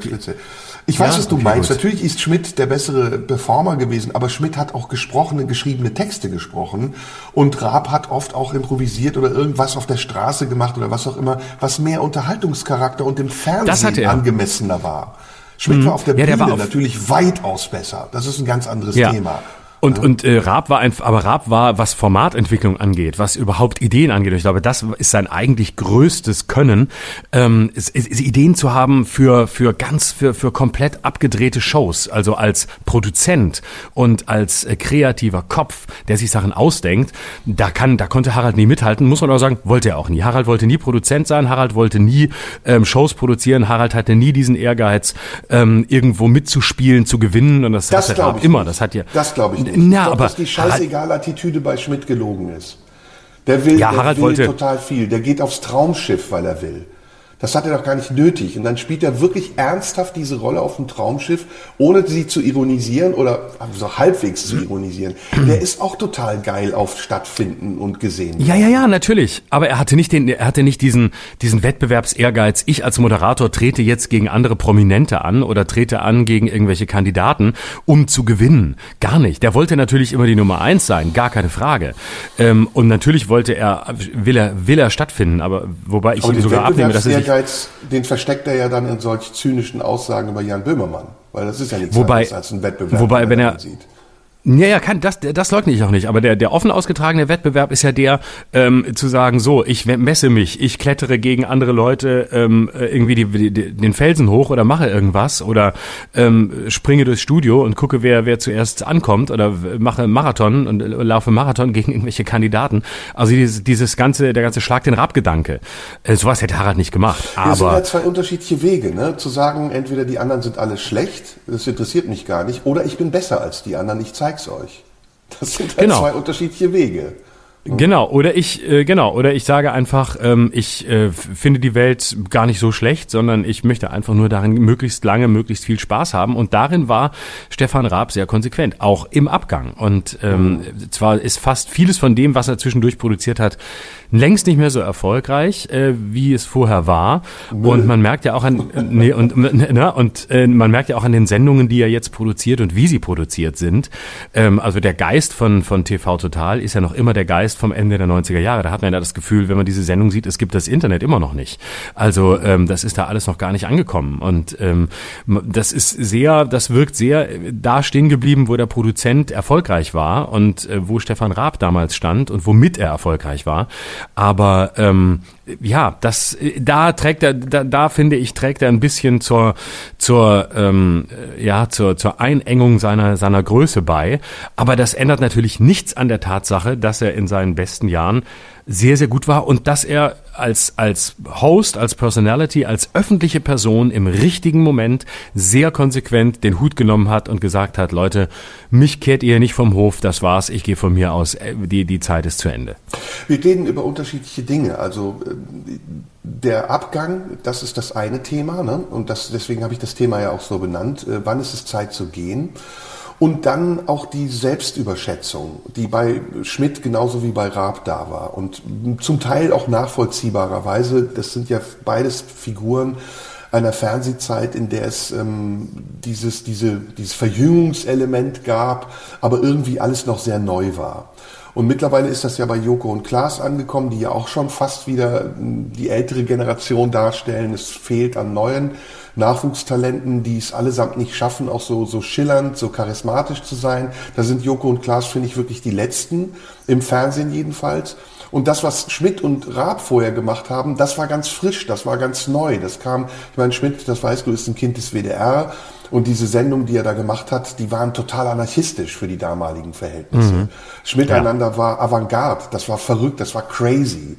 ich weiß, ja, was du okay, meinst. Gut. Natürlich ist Schmidt der bessere Performer gewesen, aber Schmidt hat auch gesprochene, geschriebene Texte gesprochen und Raab hat oft auch improvisiert oder irgendwas auf der Straße gemacht oder was auch immer, was mehr Unterhaltungscharakter und im Fernsehen angemessener war. Schmidt mhm. war auf der ja, Bühne auf natürlich weitaus besser. Das ist ein ganz anderes ja. Thema. Und, und äh, Raab war ein, aber Raab war, was Formatentwicklung angeht, was überhaupt Ideen angeht, ich glaube, das ist sein eigentlich größtes Können, ähm, ist, ist Ideen zu haben für, für ganz, für, für komplett abgedrehte Shows, also als Produzent und als äh, kreativer Kopf, der sich Sachen ausdenkt, da kann, da konnte Harald nie mithalten, muss man auch sagen, wollte er auch nie. Harald wollte nie Produzent sein, Harald wollte nie ähm, Shows produzieren, Harald hatte nie diesen Ehrgeiz, ähm, irgendwo mitzuspielen, zu gewinnen und das, das hat Raab immer. Das hat ja. Das glaube ich nicht. Na, ich glaube, dass die scheißegal Attitüde bei Schmidt gelogen ist. Der will, ja, der Harald will wollte total viel. Der geht aufs Traumschiff, weil er will. Das hat er doch gar nicht nötig. Und dann spielt er wirklich ernsthaft diese Rolle auf dem Traumschiff, ohne sie zu ironisieren oder so halbwegs zu ironisieren. Der ist auch total geil auf Stattfinden und gesehen. Ja, ja, ja, natürlich. Aber er hatte nicht den, er hatte nicht diesen, diesen Wettbewerbsehrgeiz. Ich als Moderator trete jetzt gegen andere Prominente an oder trete an gegen irgendwelche Kandidaten, um zu gewinnen. Gar nicht. Der wollte natürlich immer die Nummer eins sein. Gar keine Frage. Ähm, und natürlich wollte er, will er, will er stattfinden. Aber wobei ich ihm sogar abnehme, dass er sich Ehrgeiz, den versteckt er ja dann in solch zynischen Aussagen über Jan Böhmermann. Weil das ist ja nichts wobei, als ein Wettbewerb, wobei, wenn er, sieht. Ja, ja, kann, das, das leugne ich auch nicht. Aber der, der offen ausgetragene Wettbewerb ist ja der, ähm, zu sagen, so, ich messe mich, ich klettere gegen andere Leute ähm, irgendwie die, die, den Felsen hoch oder mache irgendwas oder ähm, springe durchs Studio und gucke, wer, wer zuerst ankommt oder mache Marathon und laufe Marathon <laughs> gegen irgendwelche Kandidaten. Also dieses, dieses ganze, der ganze Schlag den Rab-Gedanke. Äh, sowas hätte Harald nicht gemacht. Aber das sind ja zwei unterschiedliche Wege, ne? Zu sagen, entweder die anderen sind alle schlecht, das interessiert mich gar nicht, oder ich bin besser als die anderen, ich zeige zeig's euch. Das sind halt genau. zwei unterschiedliche Wege. Genau, oder ich, äh, genau, oder ich sage einfach, ähm, ich äh, finde die Welt gar nicht so schlecht, sondern ich möchte einfach nur darin möglichst lange, möglichst viel Spaß haben. Und darin war Stefan Raab sehr konsequent, auch im Abgang. Und ähm, mhm. zwar ist fast vieles von dem, was er zwischendurch produziert hat, längst nicht mehr so erfolgreich, äh, wie es vorher war. Und man merkt ja auch an, nee, und, ne, und äh, man merkt ja auch an den Sendungen, die er jetzt produziert und wie sie produziert sind. Ähm, also der Geist von, von TV Total ist ja noch immer der Geist vom Ende der 90er Jahre. Da hat man ja das Gefühl, wenn man diese Sendung sieht, es gibt das Internet immer noch nicht. Also ähm, das ist da alles noch gar nicht angekommen. Und ähm, das ist sehr, das wirkt sehr da stehen geblieben, wo der Produzent erfolgreich war und äh, wo Stefan Raab damals stand und womit er erfolgreich war. Aber ähm, ja, das da trägt er, da, da finde ich, trägt er ein bisschen zur zur ähm, ja zur zur Einengung seiner seiner Größe bei. Aber das ändert natürlich nichts an der Tatsache, dass er in seinen besten Jahren sehr, sehr gut war und dass er als, als Host, als Personality, als öffentliche Person im richtigen Moment sehr konsequent den Hut genommen hat und gesagt hat, Leute, mich kehrt ihr nicht vom Hof, das war's, ich gehe von mir aus, äh, die, die Zeit ist zu Ende. Wir reden über unterschiedliche Dinge, also äh, der Abgang, das ist das eine Thema, ne? und das, deswegen habe ich das Thema ja auch so benannt, äh, wann ist es Zeit zu gehen? Und dann auch die Selbstüberschätzung, die bei Schmidt genauso wie bei Raab da war. Und zum Teil auch nachvollziehbarerweise, das sind ja beides Figuren einer Fernsehzeit, in der es ähm, dieses, diese, dieses Verjüngungselement gab, aber irgendwie alles noch sehr neu war. Und mittlerweile ist das ja bei Joko und Klaas angekommen, die ja auch schon fast wieder die ältere Generation darstellen. Es fehlt an neuen Nachwuchstalenten, die es allesamt nicht schaffen, auch so, so schillernd, so charismatisch zu sein. Da sind Joko und Klaas, finde ich, wirklich die Letzten, im Fernsehen jedenfalls. Und das, was Schmidt und Raab vorher gemacht haben, das war ganz frisch, das war ganz neu. Das kam, ich meine, Schmidt, das weißt du, ist ein Kind des WDR. Und diese Sendung, die er da gemacht hat, die waren total anarchistisch für die damaligen Verhältnisse. Mhm. Schmidt ja. einander war Avantgarde, das war verrückt, das war crazy.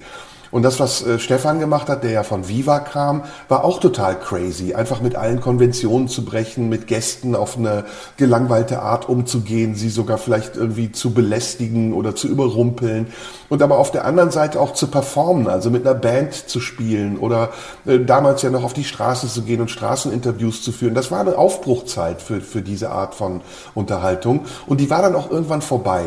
Und das, was äh, Stefan gemacht hat, der ja von Viva kam, war auch total crazy. Einfach mit allen Konventionen zu brechen, mit Gästen auf eine gelangweilte Art umzugehen, sie sogar vielleicht irgendwie zu belästigen oder zu überrumpeln. Und aber auf der anderen Seite auch zu performen, also mit einer Band zu spielen oder äh, damals ja noch auf die Straße zu gehen und Straßeninterviews zu führen. Das war eine Aufbruchzeit für, für diese Art von Unterhaltung. Und die war dann auch irgendwann vorbei.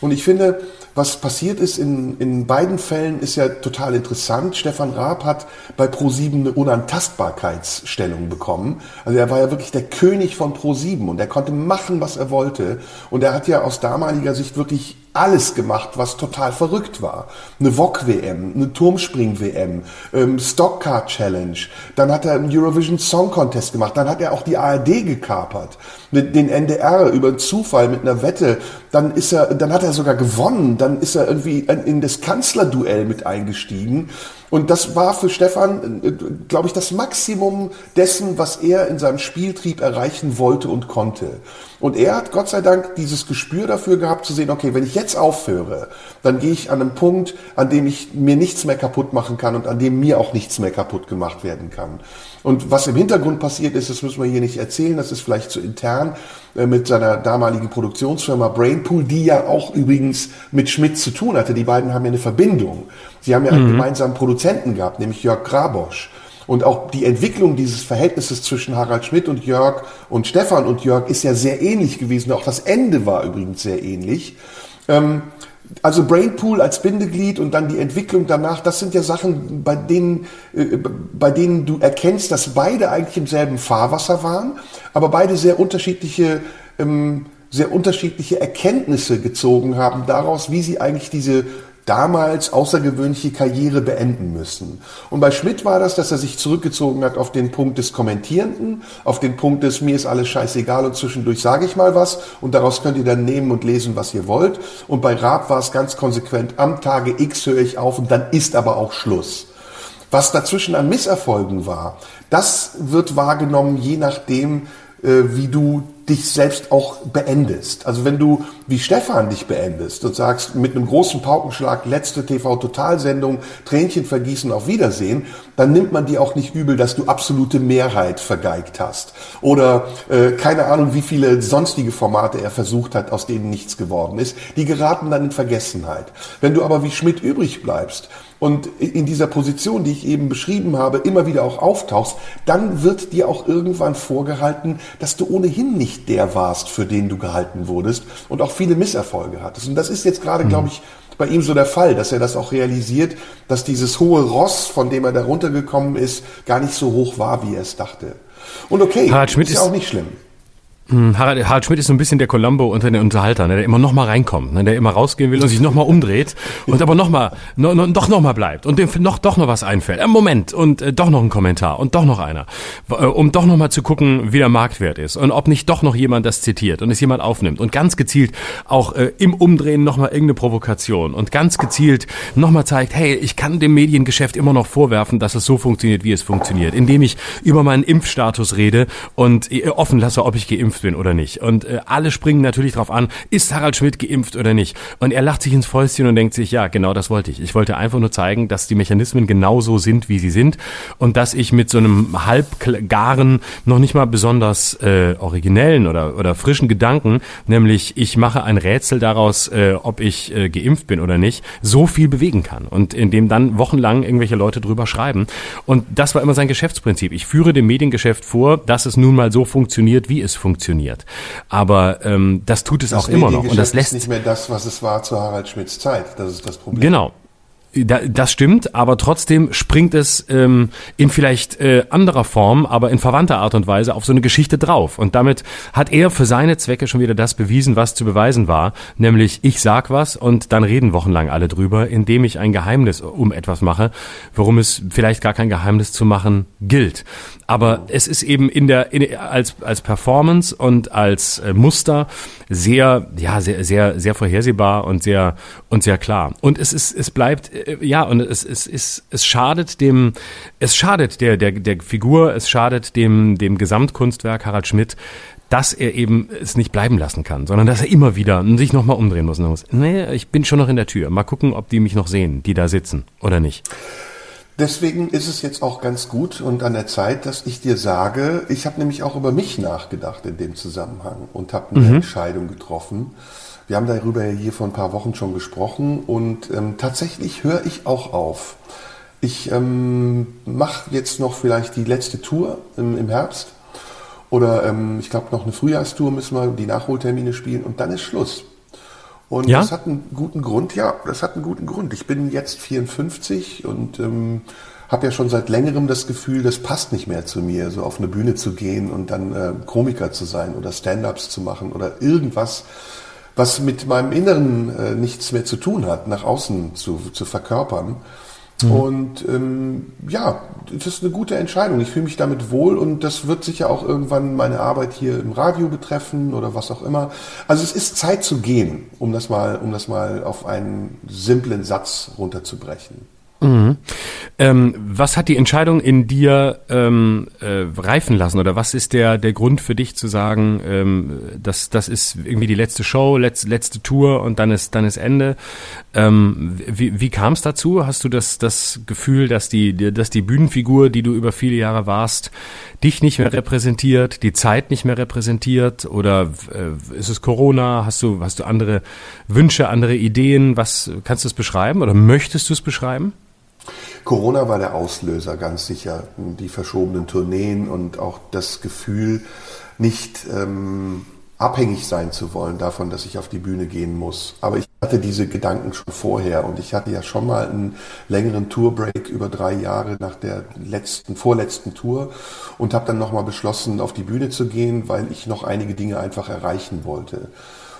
Und ich finde, was passiert ist in, in beiden Fällen ist ja total interessant. Stefan Raab hat bei Pro7 eine Unantastbarkeitsstellung bekommen. Also er war ja wirklich der König von Pro7 und er konnte machen, was er wollte. Und er hat ja aus damaliger Sicht wirklich alles gemacht, was total verrückt war. Eine VOG-WM, eine Turmspring-WM, ähm, Stockcar-Challenge. Dann hat er einen Eurovision Song Contest gemacht. Dann hat er auch die ARD gekapert. Mit den NDR über Zufall, mit einer Wette. Dann ist er, dann hat er sogar gewonnen. Dann ist er irgendwie in das Kanzlerduell mit eingestiegen. Und das war für Stefan, äh, glaube ich, das Maximum dessen, was er in seinem Spieltrieb erreichen wollte und konnte. Und er hat Gott sei Dank dieses Gespür dafür gehabt zu sehen, okay, wenn ich jetzt aufhöre, dann gehe ich an einen Punkt, an dem ich mir nichts mehr kaputt machen kann und an dem mir auch nichts mehr kaputt gemacht werden kann. Und was im Hintergrund passiert ist, das müssen wir hier nicht erzählen, das ist vielleicht zu intern, äh, mit seiner damaligen Produktionsfirma Brainpool, die ja auch übrigens mit Schmidt zu tun hatte. Die beiden haben ja eine Verbindung. Sie haben ja einen mhm. gemeinsamen Produzenten gehabt, nämlich Jörg Grabosch. Und auch die Entwicklung dieses Verhältnisses zwischen Harald Schmidt und Jörg und Stefan und Jörg ist ja sehr ähnlich gewesen. Auch das Ende war übrigens sehr ähnlich. Ähm, also Brainpool als Bindeglied und dann die Entwicklung danach, das sind ja Sachen, bei denen, äh, bei denen du erkennst, dass beide eigentlich im selben Fahrwasser waren, aber beide sehr unterschiedliche, ähm, sehr unterschiedliche Erkenntnisse gezogen haben daraus, wie sie eigentlich diese damals außergewöhnliche Karriere beenden müssen. Und bei Schmidt war das, dass er sich zurückgezogen hat auf den Punkt des Kommentierenden, auf den Punkt des mir ist alles scheißegal und zwischendurch sage ich mal was und daraus könnt ihr dann nehmen und lesen, was ihr wollt. Und bei Raab war es ganz konsequent, am Tage X höre ich auf und dann ist aber auch Schluss. Was dazwischen an Misserfolgen war, das wird wahrgenommen, je nachdem, wie du dich selbst auch beendest. Also wenn du wie Stefan dich beendest und sagst mit einem großen Paukenschlag letzte TV-Totalsendung Tränchen vergießen auf Wiedersehen, dann nimmt man dir auch nicht übel, dass du absolute Mehrheit vergeigt hast oder äh, keine Ahnung, wie viele sonstige Formate er versucht hat, aus denen nichts geworden ist. Die geraten dann in Vergessenheit. Wenn du aber wie Schmidt übrig bleibst und in dieser Position, die ich eben beschrieben habe, immer wieder auch auftauchst, dann wird dir auch irgendwann vorgehalten, dass du ohnehin nicht der warst, für den du gehalten wurdest und auch viele Misserfolge hattest. Und das ist jetzt gerade, mhm. glaube ich, bei ihm so der Fall, dass er das auch realisiert, dass dieses hohe Ross, von dem er da runtergekommen ist, gar nicht so hoch war, wie er es dachte. Und okay, Harald Schmidt ist ja auch nicht schlimm. Hm, Harald, Harald Schmidt ist so ein bisschen der Columbo unter den Unterhaltern, ne, der immer noch mal reinkommt, ne, der immer rausgehen will und sich noch mal umdreht <laughs> und aber noch mal, no, no, doch noch mal bleibt und dem noch doch noch was einfällt. Äh, Moment und äh, doch noch ein Kommentar und doch noch einer, äh, um doch noch mal zu gucken, wie der Marktwert ist und ob nicht doch noch jemand das zitiert und es jemand aufnimmt und ganz gezielt auch äh, im Umdrehen noch mal irgendeine Provokation und ganz gezielt noch mal zeigt, hey, ich kann dem Mediengeschäft immer noch vorwerfen, dass es so funktioniert, wie es funktioniert, indem ich über meinen Impfstatus rede und äh, offen lasse, ob ich geimpft geimpft bin oder nicht. Und äh, alle springen natürlich drauf an, ist Harald Schmidt geimpft oder nicht? Und er lacht sich ins Fäustchen und denkt sich, ja, genau das wollte ich. Ich wollte einfach nur zeigen, dass die Mechanismen genauso sind, wie sie sind und dass ich mit so einem halbgaren, noch nicht mal besonders äh, originellen oder, oder frischen Gedanken, nämlich ich mache ein Rätsel daraus, äh, ob ich äh, geimpft bin oder nicht, so viel bewegen kann und in dann wochenlang irgendwelche Leute drüber schreiben. Und das war immer sein Geschäftsprinzip. Ich führe dem Mediengeschäft vor, dass es nun mal so funktioniert, wie es funktioniert funktioniert. Aber ähm, das tut es das auch immer noch. Und das lässt nicht mehr das, was es war zu Harald Schmidts Zeit. Das ist das Problem. Genau. Das stimmt, aber trotzdem springt es ähm, in vielleicht äh, anderer Form, aber in verwandter Art und Weise auf so eine Geschichte drauf. Und damit hat er für seine Zwecke schon wieder das bewiesen, was zu beweisen war, nämlich ich sag was und dann reden wochenlang alle drüber, indem ich ein Geheimnis um etwas mache, worum es vielleicht gar kein Geheimnis zu machen gilt. Aber es ist eben in der in, als als Performance und als äh, Muster sehr ja sehr sehr sehr vorhersehbar und sehr und sehr klar. Und es ist es bleibt äh, ja und es es ist es schadet dem es schadet der der der Figur es schadet dem dem Gesamtkunstwerk Harald Schmidt dass er eben es nicht bleiben lassen kann, sondern dass er immer wieder sich nochmal umdrehen muss und muss. Nee, ich bin schon noch in der Tür. Mal gucken, ob die mich noch sehen, die da sitzen oder nicht. Deswegen ist es jetzt auch ganz gut und an der Zeit, dass ich dir sage, ich habe nämlich auch über mich nachgedacht in dem Zusammenhang und habe eine mhm. Entscheidung getroffen. Wir haben darüber ja hier vor ein paar Wochen schon gesprochen und ähm, tatsächlich höre ich auch auf. Ich ähm, mache jetzt noch vielleicht die letzte Tour im, im Herbst oder ähm, ich glaube noch eine Frühjahrstour müssen wir die Nachholtermine spielen und dann ist Schluss. Und ja? das hat einen guten Grund, ja, das hat einen guten Grund. Ich bin jetzt 54 und ähm, habe ja schon seit längerem das Gefühl, das passt nicht mehr zu mir, so auf eine Bühne zu gehen und dann äh, Komiker zu sein oder Stand-ups zu machen oder irgendwas, was mit meinem Inneren äh, nichts mehr zu tun hat, nach außen zu, zu verkörpern. Mhm. Und ähm, ja, das ist eine gute Entscheidung. Ich fühle mich damit wohl und das wird sicher auch irgendwann meine Arbeit hier im Radio betreffen oder was auch immer. Also es ist Zeit zu gehen, um das mal, um das mal auf einen simplen Satz runterzubrechen. Mhm. Ähm, was hat die Entscheidung in dir ähm, äh, reifen lassen oder was ist der der Grund für dich zu sagen, ähm, das das ist irgendwie die letzte Show, letz, letzte Tour und dann ist dann ist Ende. Ähm, wie wie kam es dazu? Hast du das das Gefühl, dass die dass die Bühnenfigur, die du über viele Jahre warst, dich nicht mehr repräsentiert, die Zeit nicht mehr repräsentiert oder äh, ist es Corona? Hast du hast du andere Wünsche, andere Ideen? Was kannst du es beschreiben oder möchtest du es beschreiben? Corona war der Auslöser, ganz sicher. Die verschobenen Tourneen und auch das Gefühl, nicht ähm, abhängig sein zu wollen davon, dass ich auf die Bühne gehen muss. Aber ich hatte diese Gedanken schon vorher und ich hatte ja schon mal einen längeren Tourbreak über drei Jahre nach der letzten, vorletzten Tour und habe dann nochmal beschlossen, auf die Bühne zu gehen, weil ich noch einige Dinge einfach erreichen wollte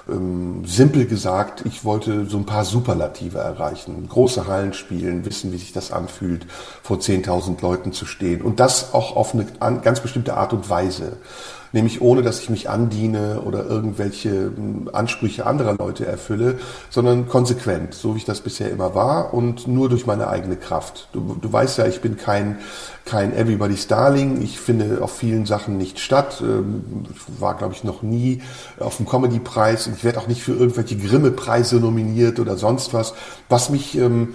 ähm, simpel gesagt, ich wollte so ein paar Superlative erreichen. Große Hallen spielen, wissen, wie sich das anfühlt, vor 10.000 Leuten zu stehen. Und das auch auf eine ganz bestimmte Art und Weise. Nämlich ohne, dass ich mich andiene oder irgendwelche hm, Ansprüche anderer Leute erfülle, sondern konsequent, so wie ich das bisher immer war und nur durch meine eigene Kraft. Du, du weißt ja, ich bin kein, kein Everybody's Darling. Ich finde auf vielen Sachen nicht statt. Ähm, ich war, glaube ich, noch nie auf dem Comedy-Preis und ich werde auch nicht für irgendwelche Grimme-Preise nominiert oder sonst was. Was mich ähm,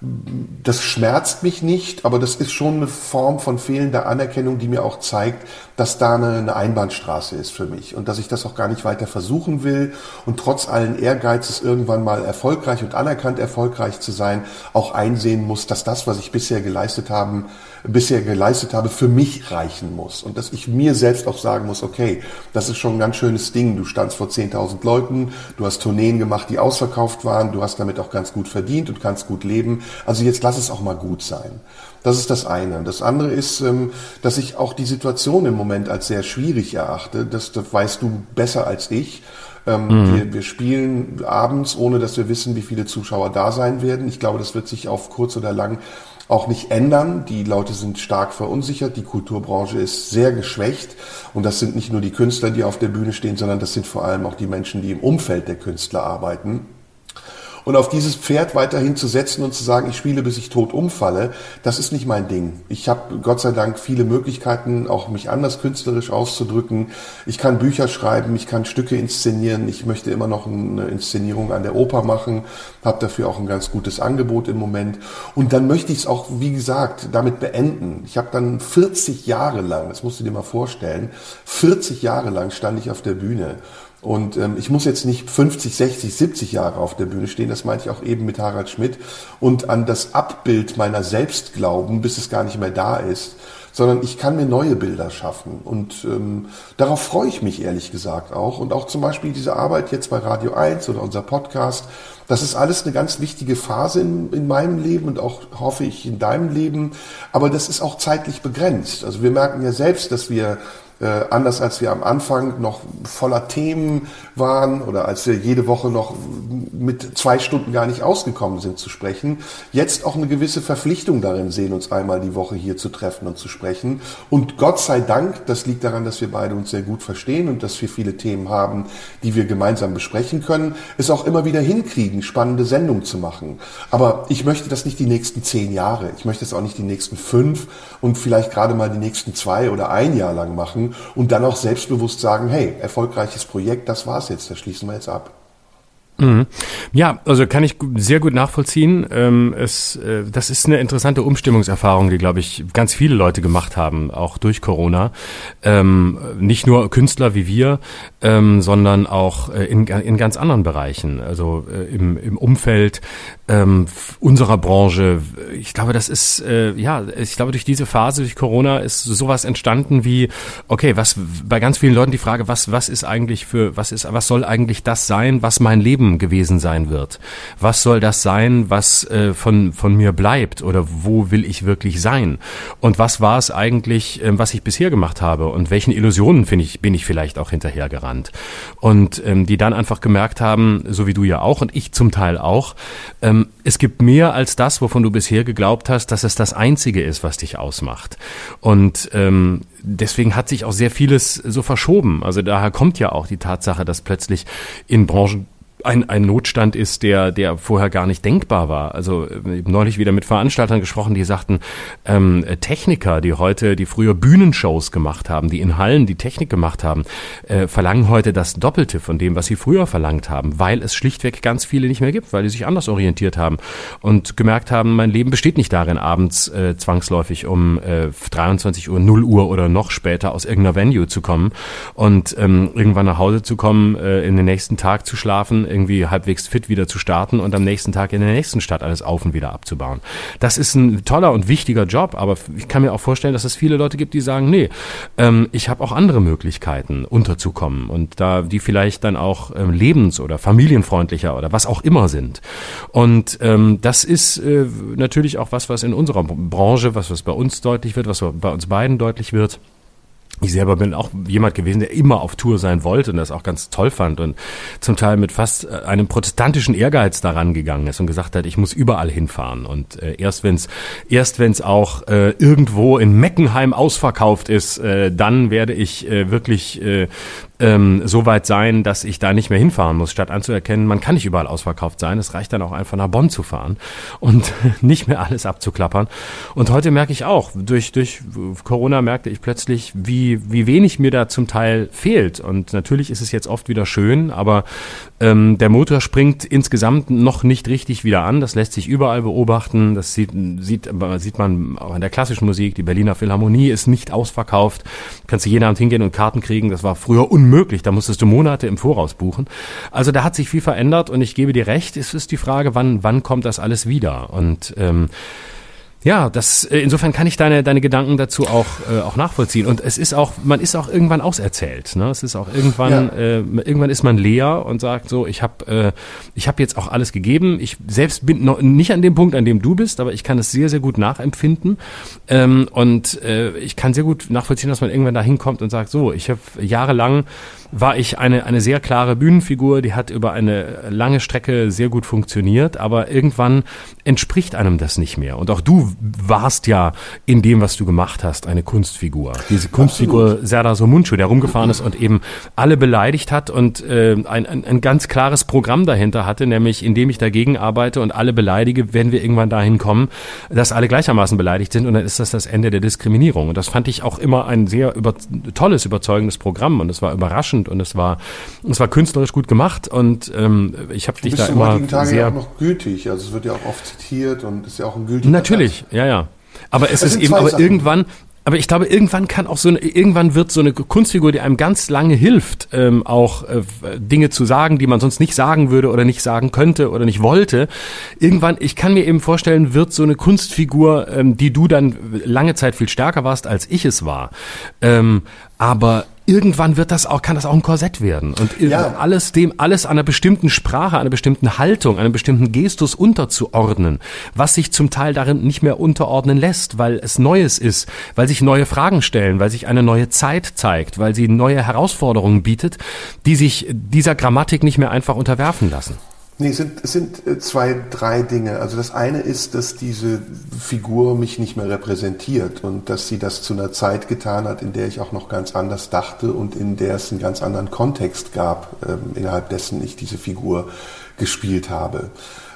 das schmerzt mich nicht, aber das ist schon eine Form von fehlender Anerkennung, die mir auch zeigt, dass da eine, Einbahnstraße ist für mich und dass ich das auch gar nicht weiter versuchen will. Und trotz allen Ehrgeizes irgendwann mal erfolgreich und anerkannt erfolgreich zu sein, auch einsehen muss, dass das, was ich bisher geleistet haben, bisher geleistet habe, für mich reichen muss. Und dass ich mir selbst auch sagen muss, okay, das ist schon ein ganz schönes Ding. Du standst vor 10.000 Leuten, du hast Tourneen gemacht, die ausverkauft waren, du hast damit auch ganz gut verdient und kannst gut leben. Also jetzt lass es auch mal gut sein. Das ist das eine. Das andere ist, ähm, dass ich auch die Situation im Moment als sehr schwierig erachte. Das, das weißt du besser als ich. Ähm, mhm. wir, wir spielen abends, ohne dass wir wissen, wie viele Zuschauer da sein werden. Ich glaube, das wird sich auf kurz oder lang auch nicht ändern. Die Leute sind stark verunsichert, die Kulturbranche ist sehr geschwächt und das sind nicht nur die Künstler, die auf der Bühne stehen, sondern das sind vor allem auch die Menschen, die im Umfeld der Künstler arbeiten. Und auf dieses Pferd weiterhin zu setzen und zu sagen, ich spiele, bis ich tot umfalle, das ist nicht mein Ding. Ich habe Gott sei Dank viele Möglichkeiten, auch mich anders künstlerisch auszudrücken. Ich kann Bücher schreiben, ich kann Stücke inszenieren. Ich möchte immer noch eine Inszenierung an der Oper machen, habe dafür auch ein ganz gutes Angebot im Moment. Und dann möchte ich es auch, wie gesagt, damit beenden. Ich habe dann 40 Jahre lang, das musst du dir mal vorstellen, 40 Jahre lang stand ich auf der Bühne und ähm, ich muss jetzt nicht 50, 60, 70 Jahre auf der Bühne stehen, das meinte ich auch eben mit Harald Schmidt, und an das Abbild meiner selbst glauben, bis es gar nicht mehr da ist, sondern ich kann mir neue Bilder schaffen. Und ähm, darauf freue ich mich ehrlich gesagt auch. Und auch zum Beispiel diese Arbeit jetzt bei Radio 1 oder unser Podcast, das ist alles eine ganz wichtige Phase in, in meinem Leben und auch hoffe ich in deinem Leben. Aber das ist auch zeitlich begrenzt. Also wir merken ja selbst, dass wir äh, anders als wir am Anfang noch voller Themen waren oder als wir jede Woche noch mit zwei Stunden gar nicht ausgekommen sind zu sprechen, jetzt auch eine gewisse Verpflichtung darin sehen, uns einmal die Woche hier zu treffen und zu sprechen. Und Gott sei Dank, das liegt daran, dass wir beide uns sehr gut verstehen und dass wir viele Themen haben, die wir gemeinsam besprechen können, es auch immer wieder hinkriegen, spannende Sendungen zu machen. Aber ich möchte das nicht die nächsten zehn Jahre. Ich möchte es auch nicht die nächsten fünf und vielleicht gerade mal die nächsten zwei oder ein Jahr lang machen und dann auch selbstbewusst sagen, hey, erfolgreiches Projekt, das war's jetzt, das schließen wir jetzt ab. Mhm. Ja, also kann ich sehr gut nachvollziehen. Ähm, es, äh, das ist eine interessante Umstimmungserfahrung, die, glaube ich, ganz viele Leute gemacht haben, auch durch Corona. Ähm, nicht nur Künstler wie wir, ähm, sondern auch äh, in, in ganz anderen Bereichen, also äh, im, im Umfeld ähm, unserer Branche. Ich glaube, das ist, äh, ja, ich glaube, durch diese Phase, durch Corona ist sowas entstanden wie, okay, was, bei ganz vielen Leuten die Frage, was, was ist eigentlich für, was ist, was soll eigentlich das sein, was mein Leben gewesen sein wird. Was soll das sein, was äh, von, von mir bleibt oder wo will ich wirklich sein? Und was war es eigentlich, äh, was ich bisher gemacht habe und welchen Illusionen finde ich, bin ich vielleicht auch hinterhergerannt? Und ähm, die dann einfach gemerkt haben, so wie du ja auch und ich zum Teil auch, ähm, es gibt mehr als das, wovon du bisher geglaubt hast, dass es das Einzige ist, was dich ausmacht. Und ähm, deswegen hat sich auch sehr vieles so verschoben. Also daher kommt ja auch die Tatsache, dass plötzlich in Branchen ein, ein Notstand ist, der, der vorher gar nicht denkbar war. Also habe neulich wieder mit Veranstaltern gesprochen, die sagten, ähm, Techniker, die heute, die früher Bühnenshows gemacht haben, die in Hallen die Technik gemacht haben, äh, verlangen heute das Doppelte von dem, was sie früher verlangt haben, weil es schlichtweg ganz viele nicht mehr gibt, weil die sich anders orientiert haben und gemerkt haben, mein Leben besteht nicht darin, abends äh, zwangsläufig um äh, 23 Uhr, 0 Uhr oder noch später aus irgendeiner Venue zu kommen und ähm, irgendwann nach Hause zu kommen, äh, in den nächsten Tag zu schlafen, irgendwie halbwegs fit wieder zu starten und am nächsten Tag in der nächsten Stadt alles auf und wieder abzubauen. Das ist ein toller und wichtiger Job, aber ich kann mir auch vorstellen, dass es viele Leute gibt, die sagen, nee, ähm, ich habe auch andere Möglichkeiten unterzukommen und da die vielleicht dann auch ähm, lebens- oder familienfreundlicher oder was auch immer sind. Und ähm, das ist äh, natürlich auch was, was in unserer Branche, was, was bei uns deutlich wird, was bei uns beiden deutlich wird ich selber bin auch jemand gewesen, der immer auf Tour sein wollte und das auch ganz toll fand und zum Teil mit fast äh, einem protestantischen Ehrgeiz daran gegangen ist und gesagt hat, ich muss überall hinfahren. Und äh, erst wenn's erst wenn's auch äh, irgendwo in Meckenheim ausverkauft ist, äh, dann werde ich äh, wirklich äh, ähm, so weit sein, dass ich da nicht mehr hinfahren muss, statt anzuerkennen, man kann nicht überall ausverkauft sein. Es reicht dann auch einfach nach Bonn zu fahren und <laughs> nicht mehr alles abzuklappern. Und heute merke ich auch, durch, durch Corona merkte ich plötzlich, wie, wie wenig mir da zum Teil fehlt. Und natürlich ist es jetzt oft wieder schön, aber ähm, der Motor springt insgesamt noch nicht richtig wieder an. Das lässt sich überall beobachten. Das sieht, sieht, sieht man auch in der klassischen Musik. Die Berliner Philharmonie ist nicht ausverkauft. Kannst du jeden Abend hingehen und Karten kriegen. Das war früher unmöglich. Da musstest du Monate im Voraus buchen. Also da hat sich viel verändert und ich gebe dir recht. Es ist die Frage, wann, wann kommt das alles wieder? Und ähm, ja, das äh, insofern kann ich deine deine Gedanken dazu auch äh, auch nachvollziehen und es ist auch man ist auch irgendwann auserzählt, ne? Es ist auch irgendwann ja. äh, irgendwann ist man leer und sagt so, ich habe äh, ich habe jetzt auch alles gegeben. Ich selbst bin noch nicht an dem Punkt, an dem du bist, aber ich kann es sehr sehr gut nachempfinden ähm, und äh, ich kann sehr gut nachvollziehen, dass man irgendwann da hinkommt und sagt so, ich habe jahrelang war ich eine, eine sehr klare Bühnenfigur, die hat über eine lange Strecke sehr gut funktioniert, aber irgendwann entspricht einem das nicht mehr. Und auch du warst ja in dem, was du gemacht hast, eine Kunstfigur. Diese Kunstfigur Absolut. Serdar Somuncu, der rumgefahren ist und eben alle beleidigt hat und äh, ein, ein, ein ganz klares Programm dahinter hatte, nämlich indem ich dagegen arbeite und alle beleidige, werden wir irgendwann dahin kommen, dass alle gleichermaßen beleidigt sind und dann ist das das Ende der Diskriminierung. Und das fand ich auch immer ein sehr über, tolles, überzeugendes Programm und es war überraschend überraschend und es war, es war künstlerisch gut gemacht und ähm, ich habe dich da immer Tage sehr ja auch noch gültig. Also es wird ja auch oft zitiert und ist ja auch ein gültiger. Natürlich, Platz. ja, ja. Aber es das ist eben, aber Sachen. irgendwann, aber ich glaube, irgendwann kann auch so eine, irgendwann wird so eine Kunstfigur, die einem ganz lange hilft, ähm, auch äh, Dinge zu sagen, die man sonst nicht sagen würde oder nicht sagen könnte oder nicht wollte. Irgendwann, ich kann mir eben vorstellen, wird so eine Kunstfigur, ähm, die du dann lange Zeit viel stärker warst, als ich es war. Ähm, aber irgendwann wird das auch, kann das auch ein Korsett werden. Und ja. alles dem, alles einer bestimmten Sprache, einer bestimmten Haltung, einem bestimmten Gestus unterzuordnen, was sich zum Teil darin nicht mehr unterordnen lässt, weil es Neues ist, weil sich neue Fragen stellen, weil sich eine neue Zeit zeigt, weil sie neue Herausforderungen bietet, die sich dieser Grammatik nicht mehr einfach unterwerfen lassen. Nee, es sind, es sind äh, zwei, drei Dinge. Also das eine ist, dass diese Figur mich nicht mehr repräsentiert und dass sie das zu einer Zeit getan hat, in der ich auch noch ganz anders dachte und in der es einen ganz anderen Kontext gab, ähm, innerhalb dessen ich diese Figur gespielt habe.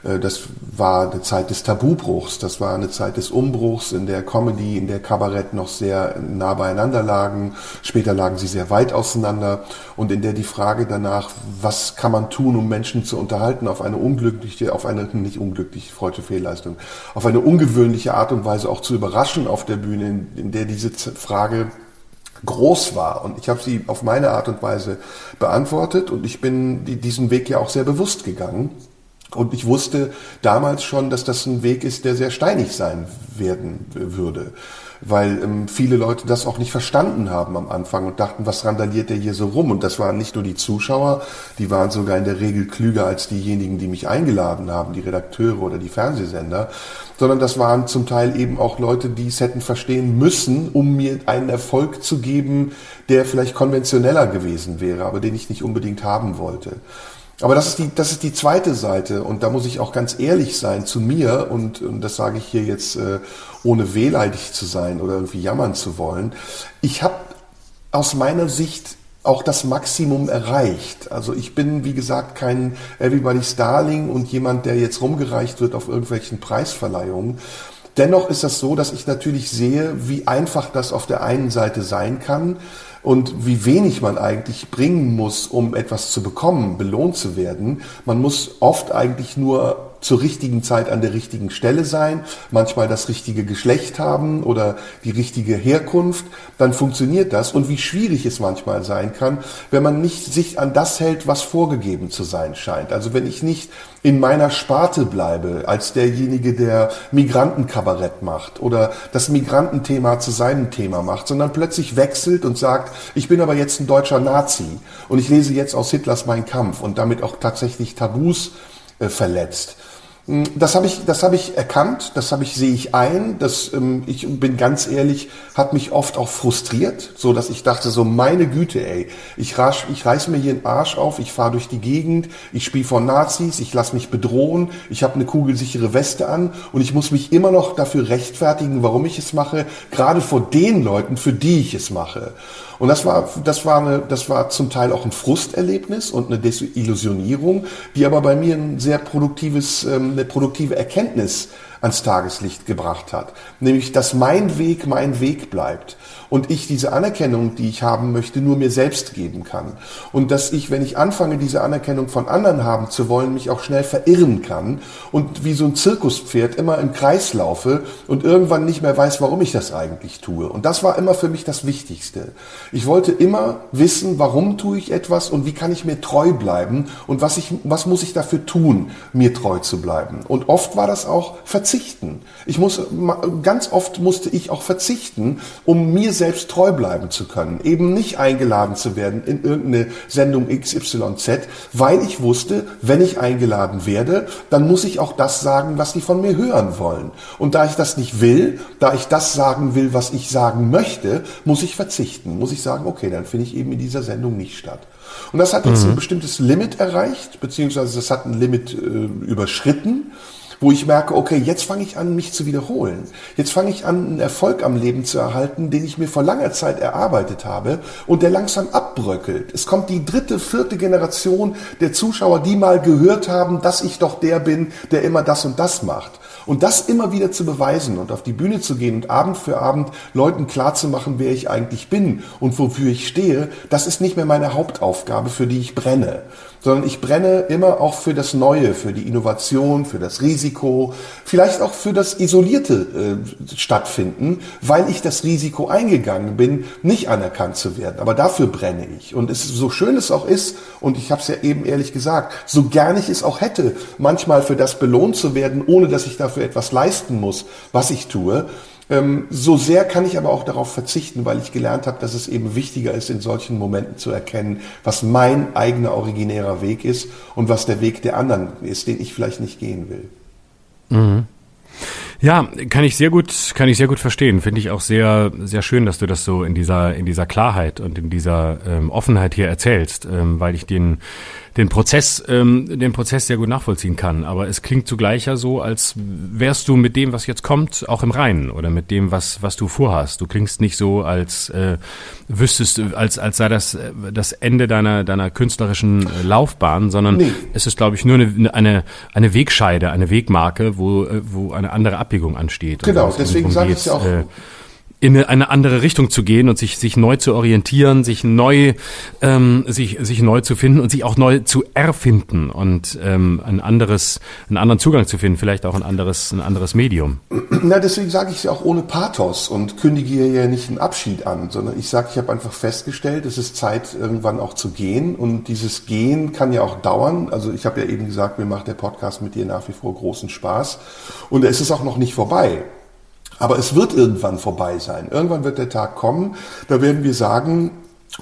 Äh, das war eine Zeit des Tabubruchs, das war eine Zeit des Umbruchs, in der Comedy, in der Kabarett noch sehr nah beieinander lagen. Später lagen sie sehr weit auseinander und in der die Frage danach, was kann man tun, um Menschen zu unterhalten, auf eine unglückliche, auf eine nicht unglückliche, freudsche Fehlleistung, auf eine ungewöhnliche Art und Weise auch zu überraschen auf der Bühne, in, in der diese Frage groß war. Und ich habe sie auf meine Art und Weise beantwortet und ich bin diesen Weg ja auch sehr bewusst gegangen. Und ich wusste damals schon, dass das ein Weg ist, der sehr steinig sein werden würde, weil ähm, viele Leute das auch nicht verstanden haben am Anfang und dachten, was randaliert der hier so rum? Und das waren nicht nur die Zuschauer, die waren sogar in der Regel klüger als diejenigen, die mich eingeladen haben, die Redakteure oder die Fernsehsender, sondern das waren zum Teil eben auch Leute, die es hätten verstehen müssen, um mir einen Erfolg zu geben, der vielleicht konventioneller gewesen wäre, aber den ich nicht unbedingt haben wollte. Aber das ist die, das ist die zweite Seite und da muss ich auch ganz ehrlich sein zu mir und, und das sage ich hier jetzt äh, ohne wehleidig zu sein oder irgendwie jammern zu wollen. Ich habe aus meiner Sicht auch das Maximum erreicht. Also ich bin, wie gesagt, kein Everybody's Darling und jemand, der jetzt rumgereicht wird auf irgendwelchen Preisverleihungen. Dennoch ist das so, dass ich natürlich sehe, wie einfach das auf der einen Seite sein kann und wie wenig man eigentlich bringen muss, um etwas zu bekommen, belohnt zu werden. Man muss oft eigentlich nur zur richtigen Zeit an der richtigen Stelle sein, manchmal das richtige Geschlecht haben oder die richtige Herkunft, dann funktioniert das. Und wie schwierig es manchmal sein kann, wenn man nicht sich an das hält, was vorgegeben zu sein scheint. Also wenn ich nicht in meiner Sparte bleibe, als derjenige, der Migrantenkabarett macht oder das Migrantenthema zu seinem Thema macht, sondern plötzlich wechselt und sagt, ich bin aber jetzt ein deutscher Nazi und ich lese jetzt aus Hitlers Mein Kampf und damit auch tatsächlich Tabus äh, verletzt Das habe ich, das habe ich erkannt, das habe ich, sehe ich ein. Das, ähm, ich bin ganz ehrlich, hat mich oft auch frustriert, so dass ich dachte, so meine Güte, ey, ich, rasch, ich reiß mir hier einen Arsch auf, ich fahre durch die Gegend, ich spiele vor Nazis, ich lasse mich bedrohen, ich habe eine kugelsichere Weste an und ich muss mich immer noch dafür rechtfertigen, warum ich es mache, gerade vor den Leuten, für die ich es mache. Und das war, das war eine, das war zum Teil auch ein Frusterlebnis und eine Desillusionierung, die aber bei mir ein sehr produktives, ähm, eine produktive Erkenntnis ans Tageslicht gebracht hat. Nämlich, dass mein Weg mein Weg bleibt und ich diese Anerkennung, die ich haben möchte, nur mir selbst geben kann. Und dass ich, wenn ich anfange, diese Anerkennung von anderen haben zu wollen, mich auch schnell verirren kann und wie so ein Zirkuspferd immer im Kreis laufe und irgendwann nicht mehr weiß, warum ich das eigentlich tue. Und das war immer für mich das Wichtigste. Ich wollte immer wissen, warum tue ich etwas und wie kann ich mir treu bleiben und was, ich, was muss ich dafür tun, mir treu zu bleiben. Und oft war das auch verzichten. Ich muss, ganz oft musste ich auch verzichten, um mir selbst treu bleiben zu können, eben nicht eingeladen zu werden in irgendeine Sendung XYZ, weil ich wusste, wenn ich eingeladen werde, dann muss ich auch das sagen, was die von mir hören wollen. Und da ich das nicht will, da ich das sagen will, was ich sagen möchte, muss ich verzichten, muss ich sagen, okay, dann finde ich eben in dieser Sendung nicht statt. Und das hat jetzt mhm. ein bestimmtes Limit erreicht, beziehungsweise das hat ein Limit äh, überschritten wo ich merke, okay, jetzt fange ich an, mich zu wiederholen. Jetzt fange ich an, einen Erfolg am Leben zu erhalten, den ich mir vor langer Zeit erarbeitet habe und der langsam abbröckelt. Es kommt die dritte, vierte Generation der Zuschauer, die mal gehört haben, dass ich doch der bin, der immer das und das macht. Und das immer wieder zu beweisen und auf die Bühne zu gehen und Abend für Abend Leuten klarzumachen, wer ich eigentlich bin und wofür ich stehe, das ist nicht mehr meine Hauptaufgabe, für die ich brenne sondern ich brenne immer auch für das Neue, für die Innovation, für das Risiko, vielleicht auch für das isolierte äh, Stattfinden, weil ich das Risiko eingegangen bin, nicht anerkannt zu werden. Aber dafür brenne ich. Und es so schön es auch ist, und ich habe es ja eben ehrlich gesagt, so gern ich es auch hätte, manchmal für das belohnt zu werden, ohne dass ich dafür etwas leisten muss, was ich tue, ähm, so sehr kann ich aber auch darauf verzichten, weil ich gelernt habe, dass es eben wichtiger ist, in solchen Momenten zu erkennen, was mein eigener originärer Weg ist und was der Weg der anderen ist, den ich vielleicht nicht gehen will. Mhm. Ja, kann ich sehr gut, kann ich sehr gut verstehen. Finde ich auch sehr, sehr schön, dass du das so in dieser, in dieser Klarheit und in dieser ähm, Offenheit hier erzählst, ähm, weil ich den, den Prozess, ähm, den Prozess sehr gut nachvollziehen kann. Aber es klingt zugleich ja so, als wärst du mit dem, was jetzt kommt, auch im Reinen oder mit dem, was, was du vorhast. Du klingst nicht so, als äh, wüsstest, als, als sei das äh, das Ende deiner, deiner künstlerischen äh, Laufbahn, sondern nee. es ist, glaube ich, nur eine, eine, eine Wegscheide, eine Wegmarke, wo, äh, wo eine andere Abbiegung ansteht. Genau, deswegen sage ich es ja auch. Äh, in eine andere Richtung zu gehen und sich sich neu zu orientieren, sich neu ähm, sich sich neu zu finden und sich auch neu zu erfinden und ähm, ein anderes einen anderen Zugang zu finden, vielleicht auch ein anderes ein anderes Medium. Na deswegen sage ich es ja auch ohne Pathos und kündige ja nicht einen Abschied an, sondern ich sage, ich habe einfach festgestellt, es ist Zeit irgendwann auch zu gehen und dieses Gehen kann ja auch dauern. Also ich habe ja eben gesagt, mir macht der Podcast mit dir nach wie vor großen Spaß und es ist auch noch nicht vorbei. Aber es wird irgendwann vorbei sein. Irgendwann wird der Tag kommen, da werden wir sagen,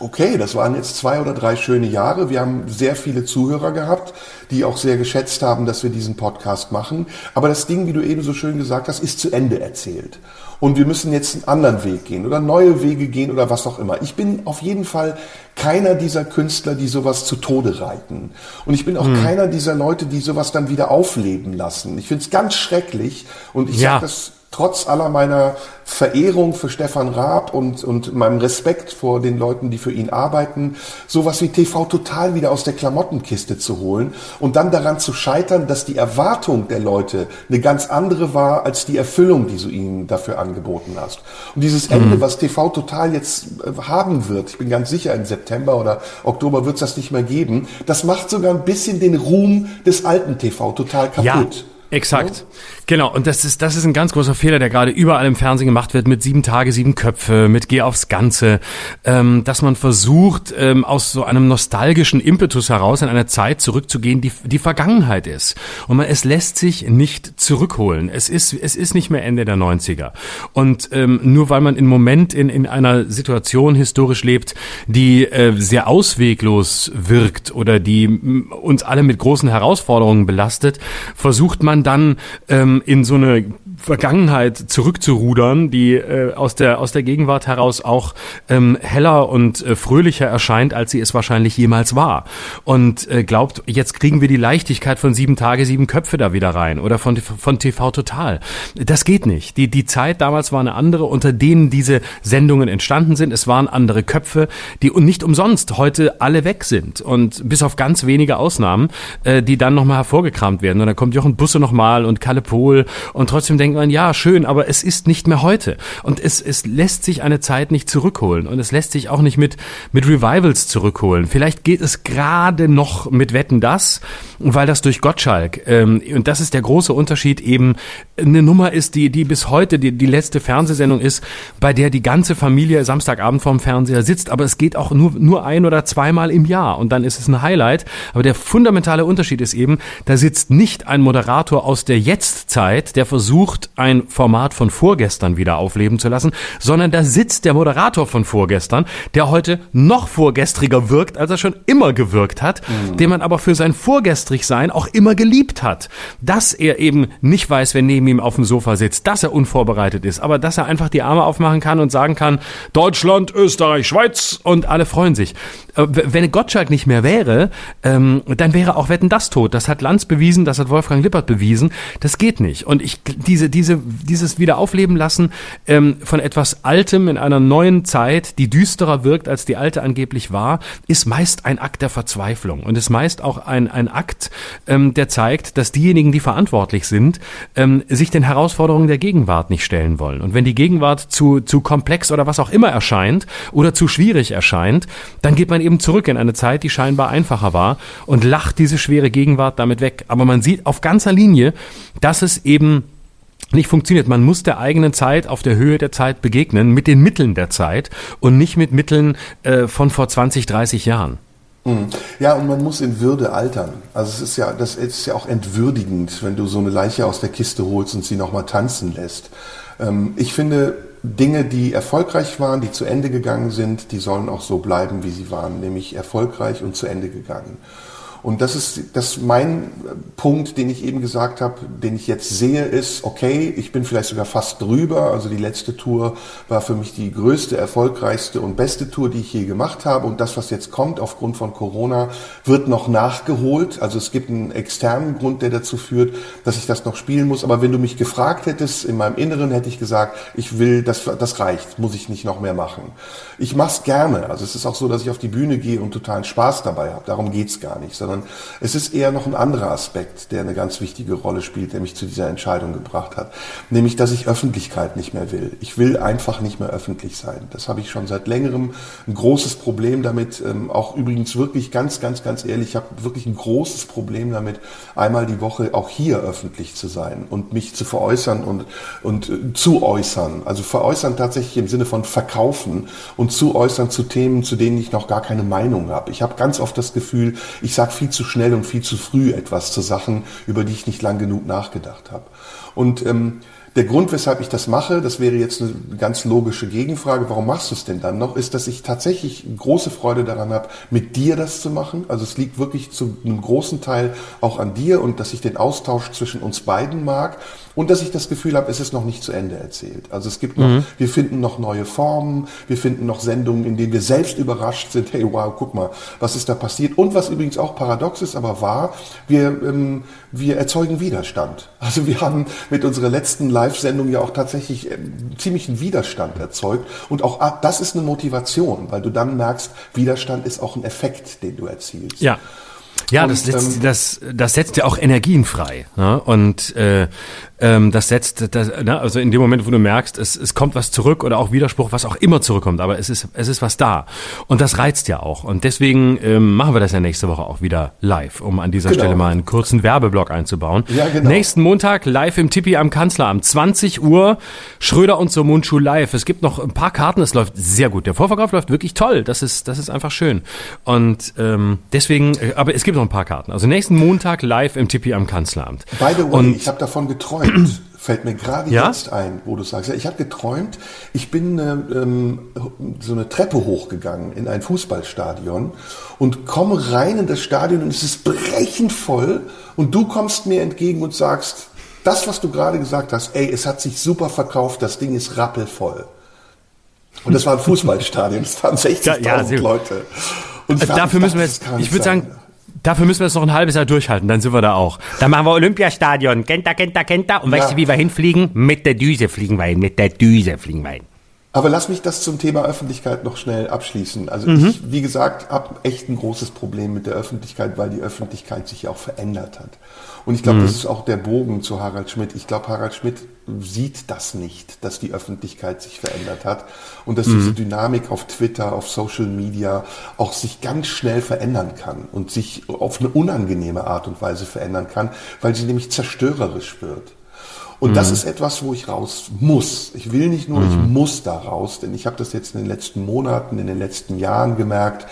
okay, das waren jetzt zwei oder drei schöne Jahre. Wir haben sehr viele Zuhörer gehabt, die auch sehr geschätzt haben, dass wir diesen Podcast machen. Aber das Ding, wie du eben so schön gesagt hast, ist zu Ende erzählt. Und wir müssen jetzt einen anderen Weg gehen oder neue Wege gehen oder was auch immer. Ich bin auf jeden Fall keiner dieser Künstler, die sowas zu Tode reiten. Und ich bin auch hm. keiner dieser Leute, die sowas dann wieder aufleben lassen. Ich finde es ganz schrecklich und ich ja. sage das trotz aller meiner Verehrung für Stefan Raab und, und meinem Respekt vor den Leuten, die für ihn arbeiten, sowas wie TV total wieder aus der Klamottenkiste zu holen und dann daran zu scheitern, dass die Erwartung der Leute eine ganz andere war als die Erfüllung, die du ihnen dafür angeboten hast. Und dieses Ende, mhm. was TV total jetzt äh, haben wird, ich bin ganz sicher, im September oder Oktober wird es das nicht mehr geben, das macht sogar ein bisschen den Ruhm des alten TV total kaputt. Ja. Exakt. Genau, und das ist, das ist ein ganz großer Fehler, der gerade überall im Fernsehen gemacht wird, mit sieben Tage, sieben Köpfe, mit Geh aufs Ganze, ähm, dass man versucht, ähm, aus so einem nostalgischen Impetus heraus in eine Zeit zurückzugehen, die die Vergangenheit ist. Und man, es lässt sich nicht zurückholen. Es ist, es ist nicht mehr Ende der 90er. Und ähm, nur weil man im Moment in, in einer Situation historisch lebt, die äh, sehr ausweglos wirkt oder die uns alle mit großen Herausforderungen belastet, versucht man man dann ähm, in so eine Vergangenheit zurückzurudern, die äh, aus der aus der Gegenwart heraus auch ähm, heller und äh, fröhlicher erscheint, als sie es wahrscheinlich jemals war. Und äh, glaubt, jetzt kriegen wir die Leichtigkeit von sieben Tage, sieben Köpfe da wieder rein oder von von TV Total. Das geht nicht. Die die Zeit damals war eine andere, unter denen diese Sendungen entstanden sind. Es waren andere Köpfe, die und nicht umsonst heute alle weg sind und bis auf ganz wenige Ausnahmen, äh, die dann nochmal hervorgekramt werden. Und dann kommt Jochen Busse nochmal und Kalle Pohl und trotzdem denkt man, ja, schön, aber es ist nicht mehr heute. Und es, es lässt sich eine Zeit nicht zurückholen und es lässt sich auch nicht mit, mit Revivals zurückholen. Vielleicht geht es gerade noch mit Wetten das, weil das durch Gottschalk, ähm, und das ist der große Unterschied, eben eine Nummer ist, die, die bis heute die, die letzte Fernsehsendung ist, bei der die ganze Familie Samstagabend vorm Fernseher sitzt, aber es geht auch nur, nur ein oder zweimal im Jahr und dann ist es ein Highlight. Aber der fundamentale Unterschied ist eben, da sitzt nicht ein Moderator aus der Jetztzeit, der versucht, ein Format von vorgestern wieder aufleben zu lassen, sondern da sitzt der Moderator von vorgestern, der heute noch vorgestriger wirkt, als er schon immer gewirkt hat, mhm. den man aber für sein vorgestrig sein auch immer geliebt hat. Dass er eben nicht weiß, wer neben ihm auf dem Sofa sitzt, dass er unvorbereitet ist, aber dass er einfach die Arme aufmachen kann und sagen kann, Deutschland, Österreich, Schweiz und alle freuen sich. Äh, wenn Gottschalk nicht mehr wäre, ähm, dann wäre auch Wetten das tot. Das hat Lanz bewiesen, das hat Wolfgang Lippert bewiesen. Das geht nicht. Und ich diese diese dieses Wiederaufleben lassen ähm, von etwas Altem in einer neuen Zeit, die düsterer wirkt als die alte angeblich war, ist meist ein Akt der Verzweiflung und ist meist auch ein ein Akt, ähm, der zeigt, dass diejenigen, die verantwortlich sind, ähm, sich den Herausforderungen der Gegenwart nicht stellen wollen. Und wenn die Gegenwart zu zu komplex oder was auch immer erscheint oder zu schwierig erscheint, dann geht man eben zurück in eine Zeit, die scheinbar einfacher war und lacht diese schwere Gegenwart damit weg. Aber man sieht auf ganzer Linie, dass es eben nicht funktioniert. Man muss der eigenen Zeit auf der Höhe der Zeit begegnen, mit den Mitteln der Zeit und nicht mit Mitteln äh, von vor 20, 30 Jahren. Mhm. Ja, und man muss in Würde altern. Also es ist ja, das ist ja auch entwürdigend, wenn du so eine Leiche aus der Kiste holst und sie nochmal tanzen lässt. Ähm, ich finde, Dinge, die erfolgreich waren, die zu Ende gegangen sind, die sollen auch so bleiben, wie sie waren, nämlich erfolgreich und zu Ende gegangen. Und das ist das mein Punkt, den ich eben gesagt habe, den ich jetzt sehe, ist, okay, ich bin vielleicht sogar fast drüber. Also die letzte Tour war für mich die größte, erfolgreichste und beste Tour, die ich je gemacht habe. Und das, was jetzt kommt aufgrund von Corona, wird noch nachgeholt. Also es gibt einen externen Grund, der dazu führt, dass ich das noch spielen muss. Aber wenn du mich gefragt hättest, in meinem Inneren hätte ich gesagt, ich will, das, das reicht, muss ich nicht noch mehr machen. Ich mache es gerne. Also es ist auch so, dass ich auf die Bühne gehe und totalen Spaß dabei habe. Darum geht's gar nicht sondern es ist eher noch ein anderer Aspekt, der eine ganz wichtige Rolle spielt, der mich zu dieser Entscheidung gebracht hat. Nämlich, dass ich Öffentlichkeit nicht mehr will. Ich will einfach nicht mehr öffentlich sein. Das habe ich schon seit längerem ein großes Problem damit. Ähm, auch übrigens wirklich ganz, ganz, ganz ehrlich, ich habe wirklich ein großes Problem damit, einmal die Woche auch hier öffentlich zu sein und mich zu veräußern und, und äh, zu äußern. Also veräußern tatsächlich im Sinne von verkaufen und zu äußern zu Themen, zu denen ich noch gar keine Meinung habe. Ich habe ganz oft das Gefühl, ich sage viel zu schnell und viel zu früh etwas zu Sachen, über die ich nicht lang genug nachgedacht habe. Und ähm, der Grund, weshalb ich das mache, das wäre jetzt eine ganz logische Gegenfrage, warum machst du es denn dann noch, ist, dass ich tatsächlich große Freude daran habe, mit dir das zu machen. Also es liegt wirklich zu einem großen Teil auch an dir und dass ich den Austausch zwischen uns beiden mag und dass ich das Gefühl habe, es ist noch nicht zu Ende erzählt. Also es gibt noch, mhm. wir finden noch neue Formen, wir finden noch Sendungen, in denen wir selbst überrascht sind, hey wow, guck mal, was ist da passiert. Und was übrigens auch paradox ist, aber wahr, wir, ähm, wir erzeugen Widerstand. Also wir haben mit unserer letzten Live-Sendung ja auch tatsächlich ähm, ziemlichen Widerstand erzeugt. Und auch ah, das ist eine Motivation, weil du dann merkst, Widerstand ist auch ein Effekt, den du erzielst. Ja. Ja, und, das, setzt, ähm, das, das setzt ja auch Energien frei. Ne? Und äh, ähm, das setzt, das, ne? also in dem Moment, wo du merkst, es, es kommt was zurück oder auch Widerspruch, was auch immer zurückkommt, aber es ist, es ist was da. Und das reizt ja auch. Und deswegen ähm, machen wir das ja nächste Woche auch wieder live, um an dieser genau. Stelle mal einen kurzen Werbeblock einzubauen. Ja, genau. Nächsten Montag live im Tippi am Kanzleramt, 20 Uhr, Schröder und so Mundschuh live. Es gibt noch ein paar Karten, es läuft sehr gut. Der Vorverkauf läuft wirklich toll. Das ist, das ist einfach schön. Und ähm, deswegen, äh, aber es gibt noch ein paar Karten. Also nächsten Montag live im Tippi am Kanzleramt. By the way, und, ich habe davon geträumt <clears throat> fällt mir gerade Ja? jetzt ein, wo du sagst. Ja, ich habe geträumt, ich bin äh, ähm, so eine Treppe hochgegangen in ein Fußballstadion und komme rein in das Stadion und es ist brechend voll und du kommst mir entgegen und sagst, das, was du gerade gesagt hast, ey, es hat sich super verkauft, das Ding ist rappelvoll. Und das war ein <laughs> Fußballstadion, es waren 60.000 Ja. Leute. Und Äh, dafür müssen wir jetzt, ich würde sagen, dafür müssen wir jetzt noch ein halbes Jahr durchhalten, dann sind wir da auch. Dann machen wir Olympiastadion. Kennt ihr, kennt ihr, kennt ihr? Und weißt Ja. du, wie wir hinfliegen? Mit der Düse fliegen wir hin, mit der Düse fliegen wir hin. Aber lass mich das zum Thema Öffentlichkeit noch schnell abschließen. Also Mhm. ich, wie gesagt, habe echt ein großes Problem mit der Öffentlichkeit, weil die Öffentlichkeit sich ja auch verändert hat. Und ich Mhm. glaube, das ist auch der Bogen zu Harald Schmidt. Ich glaube, Harald Schmidt sieht das nicht, dass die Öffentlichkeit sich verändert hat und dass Mhm. diese Dynamik auf Twitter, auf Social Media auch sich ganz schnell verändern kann und sich auf eine unangenehme Art und Weise verändern kann, weil sie nämlich zerstörerisch wird. Und das ist etwas, wo ich raus muss. Ich will nicht nur, ich muss da raus, denn ich habe das jetzt in den letzten Monaten, in den letzten Jahren gemerkt,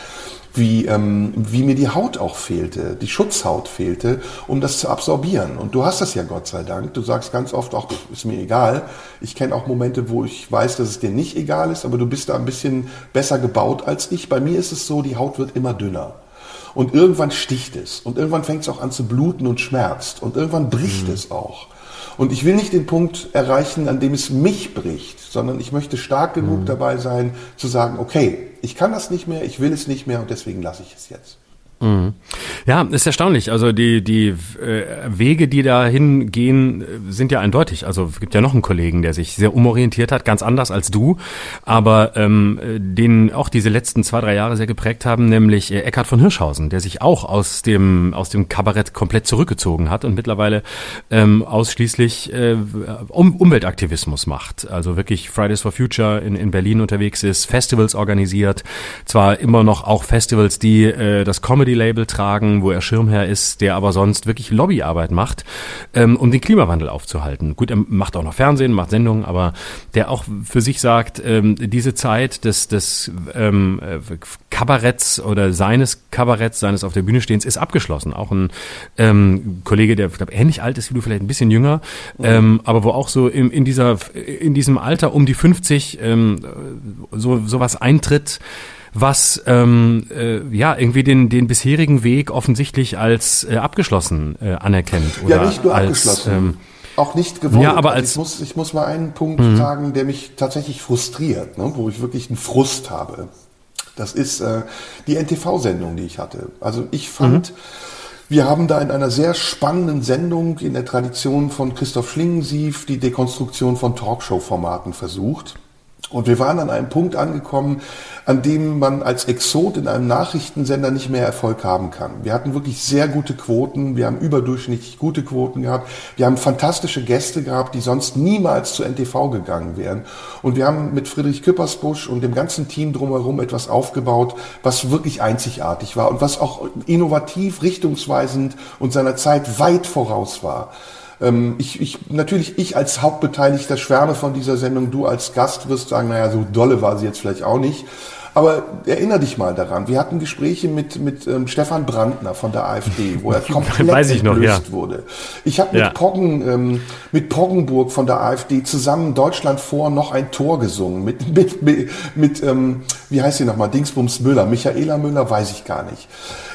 wie, ähm, wie mir die Haut auch fehlte, die Schutzhaut fehlte, um das zu absorbieren. Und du hast das ja Gott sei Dank. Du sagst ganz oft auch, ist mir egal. Ich kenne auch Momente, wo ich weiß, dass es dir nicht egal ist, aber du bist da ein bisschen besser gebaut als ich. Bei mir ist es so, die Haut wird immer dünner. Und irgendwann sticht es. Und irgendwann fängt es auch an zu bluten und schmerzt. Und irgendwann bricht es auch. Und ich will nicht den Punkt erreichen, an dem es mich bricht, sondern ich möchte stark genug dabei sein, zu sagen, okay, ich kann das nicht mehr, ich will es nicht mehr und deswegen lasse ich es jetzt. Ja, ist erstaunlich. Also die, die äh, Wege, die dahin gehen, sind ja eindeutig. Also es gibt ja noch einen Kollegen, der sich sehr umorientiert hat, ganz anders als du, aber ähm, äh, den auch diese letzten zwei, drei Jahre sehr geprägt haben, nämlich äh, Eckhard von Hirschhausen, der sich auch aus dem, aus dem Kabarett komplett zurückgezogen hat und mittlerweile ähm, ausschließlich äh, um, Umweltaktivismus macht. Also wirklich Fridays for Future in, in Berlin unterwegs ist, Festivals organisiert, zwar immer noch auch Festivals, die äh, das Comedy-Label tragen, wo er Schirmherr ist, der aber sonst wirklich Lobbyarbeit macht, ähm, um den Klimawandel aufzuhalten. Gut, er macht auch noch Fernsehen, macht Sendungen, aber der auch für sich sagt, ähm, diese Zeit des, des ähm, äh, Kabaretts oder seines Kabaretts, seines auf der Bühne stehens, ist abgeschlossen. Auch ein ähm, Kollege, der ich ähnlich alt ist wie du, vielleicht ein bisschen jünger, ähm, aber wo auch so in, in dieser in diesem Alter um die 50 ähm, so sowas eintritt, was ähm, äh, ja irgendwie den den bisherigen Weg offensichtlich als äh, abgeschlossen äh, anerkennt oder ja, nicht nur als abgeschlossen. ähm, auch nicht gewollt. Ja, aber Also als- ich, muss, ich muss mal einen Punkt sagen, der mich tatsächlich frustriert, ne, wo ich wirklich einen Frust habe. Das ist äh, die NTV-Sendung, die ich hatte. Also ich fand, wir haben da in einer sehr spannenden Sendung in der Tradition von Christoph Schlingensief die Dekonstruktion von Talkshow-Formaten versucht. Und wir waren an einem Punkt angekommen, an dem man als Exot in einem Nachrichtensender nicht mehr Erfolg haben kann. Wir hatten wirklich sehr gute Quoten, wir haben überdurchschnittlich gute Quoten gehabt, wir haben fantastische Gäste gehabt, die sonst niemals zu NTV gegangen wären. Und wir haben mit Friedrich Küppersbusch und dem ganzen Team drumherum etwas aufgebaut, was wirklich einzigartig war und was auch innovativ, richtungsweisend und seiner Zeit weit voraus war. Ähm, ich, ich, natürlich, ich als Hauptbeteiligter schwärme von dieser Sendung. Du als Gast wirst sagen, naja, so dolle war sie jetzt vielleicht auch nicht. Aber erinnere dich mal daran. Wir hatten Gespräche mit, mit ähm, Stefan Brandner von der AfD, wo er komplett <laughs> Weiß ich noch, ja. wurde. Ich habe mit Ja. Poggen, ähm, mit Poggenburg von der AfD zusammen Deutschland vor noch ein Tor gesungen. Mit, <laughs> mit, mit, mit ähm, wie heißt sie nochmal, Dingsbums Müller, Michaela Müller, weiß ich gar nicht.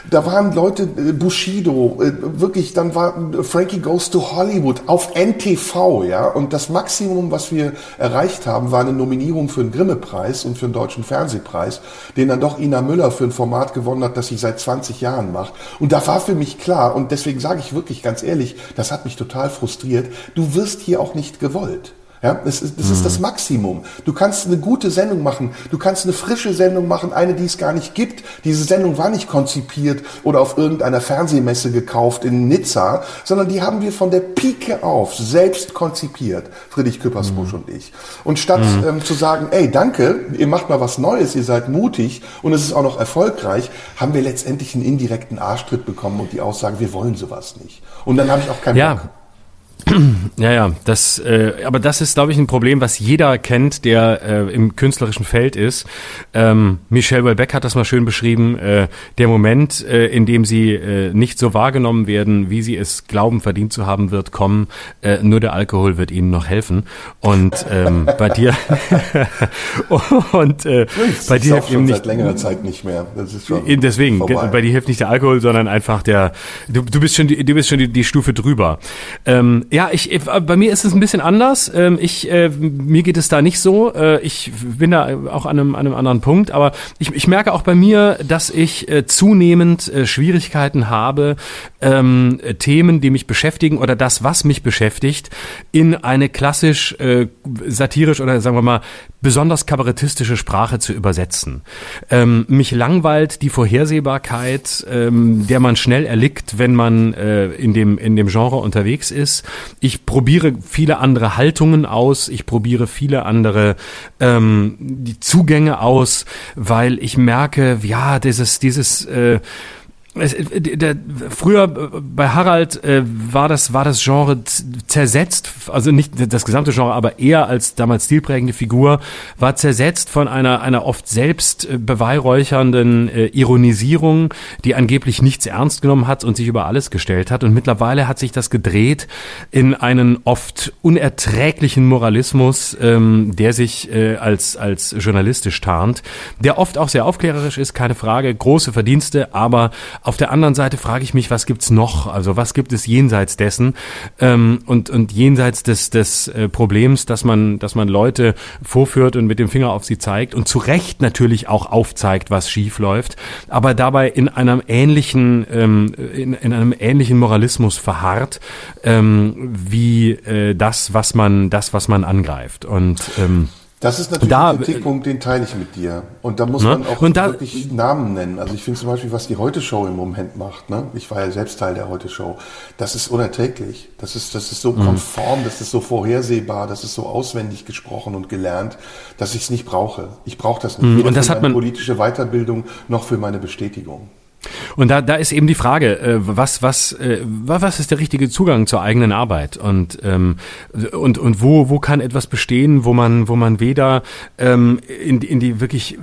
Da waren Leute, äh, Bushido, äh, wirklich, dann war äh, Frankie Goes to Hollywood auf NTV, ja. Und das Maximum, was wir erreicht haben, war eine Nominierung für den Grimme-Preis und für den Deutschen Fernsehpreis, den dann doch Ina Müller für ein Format gewonnen hat, das sie seit 20 Jahren macht. Und da war für mich klar, und deswegen sage ich wirklich ganz ehrlich, das hat mich total frustriert, du wirst hier auch nicht gewollt. Ja, das ist, das ist das Maximum. Du kannst eine gute Sendung machen. Du kannst eine frische Sendung machen, eine, die es gar nicht gibt. Diese Sendung war nicht konzipiert oder auf irgendeiner Fernsehmesse gekauft in Nizza, sondern die haben wir von der Pike auf selbst konzipiert, Friedrich Küppersbusch und ich. Und statt ähm, zu sagen, ey, danke, ihr macht mal was Neues, ihr seid mutig und es ist auch noch erfolgreich, haben wir letztendlich einen indirekten Arschtritt bekommen und die Aussage, wir wollen sowas nicht. Und dann habe ich auch keinen Ja. Bock. Ja, ja, das, äh, aber das ist, glaube ich, ein Problem, was jeder kennt, der äh, im künstlerischen Feld ist. Ähm, Michel Welbeck hat das mal schön beschrieben. Äh, der Moment, äh, in dem sie äh, nicht so wahrgenommen werden, wie sie es glauben, verdient zu haben, wird kommen. Äh, nur der Alkohol wird ihnen noch helfen. Und ähm, bei dir <laughs> und äh, bei dir hilft eben nicht seit längerer Zeit nicht mehr. Das ist schon deswegen vorbei. bei dir hilft nicht der Alkohol, sondern einfach der. Du, du bist schon, die, du bist schon die, die Stufe drüber. Ähm, ja, ich, bei mir ist es ein bisschen anders. Ähm, ich, äh, mir geht es da nicht so. Äh, ich bin da auch an einem, an einem anderen Punkt. Aber ich, ich merke auch bei mir, dass ich äh, zunehmend äh, Schwierigkeiten habe, ähm, Themen, die mich beschäftigen oder das, was mich beschäftigt, in eine klassisch äh, satirisch oder sagen wir mal besonders kabarettistische Sprache zu übersetzen. Ähm, mich langweilt die Vorhersehbarkeit, ähm, der man schnell erlickt, wenn man äh, in dem in dem Genre unterwegs ist. Ich probiere viele andere Haltungen aus, ich probiere viele andere ähm, die Zugänge aus, weil ich merke, ja, dieses dieses äh, es, äh, der, früher äh, bei Harald äh, war das war das Genre zersetzt, also nicht das gesamte Genre, aber eher als damals stilprägende Figur war zersetzt von einer einer oft selbst äh, beweihräuchernden äh, Ironisierung, die angeblich nichts ernst genommen hat und sich über alles gestellt hat. Und mittlerweile hat sich das gedreht in einen oft unerträglichen Moralismus, ähm, der sich äh, als als journalistisch tarnt, der oft auch sehr aufklärerisch ist, keine Frage, große Verdienste, aber auf der anderen Seite frage ich mich, was gibt's noch? Also was gibt es jenseits dessen ähm, und und jenseits des des äh, Problems, dass man dass man Leute vorführt und mit dem Finger auf sie zeigt und zu Recht natürlich auch aufzeigt, was schief läuft, aber dabei in einem ähnlichen ähm, in, in einem ähnlichen Moralismus verharrt ähm, wie äh, das, was man das, was man angreift und ähm, das ist natürlich da, ein Kritikpunkt, den teile ich mit dir. Und da muss ne? man auch da, wirklich Namen nennen. Also ich finde zum Beispiel, was die Heute-Show im Moment macht, ne? ich war ja selbst Teil der Heute-Show, das ist unerträglich. Das ist, das ist so mhm. konform, das ist so vorhersehbar, das ist so auswendig gesprochen und gelernt, dass ich es nicht brauche. Ich brauche das nicht. Mhm. Weder und das für hat meine politische Weiterbildung noch für meine Bestätigung. Und da, da ist eben die Frage, äh, was, was, äh, was ist der richtige Zugang zur eigenen Arbeit? Und ähm, und und wo, wo kann etwas bestehen, wo man, wo man weder ähm, in, in die wirklich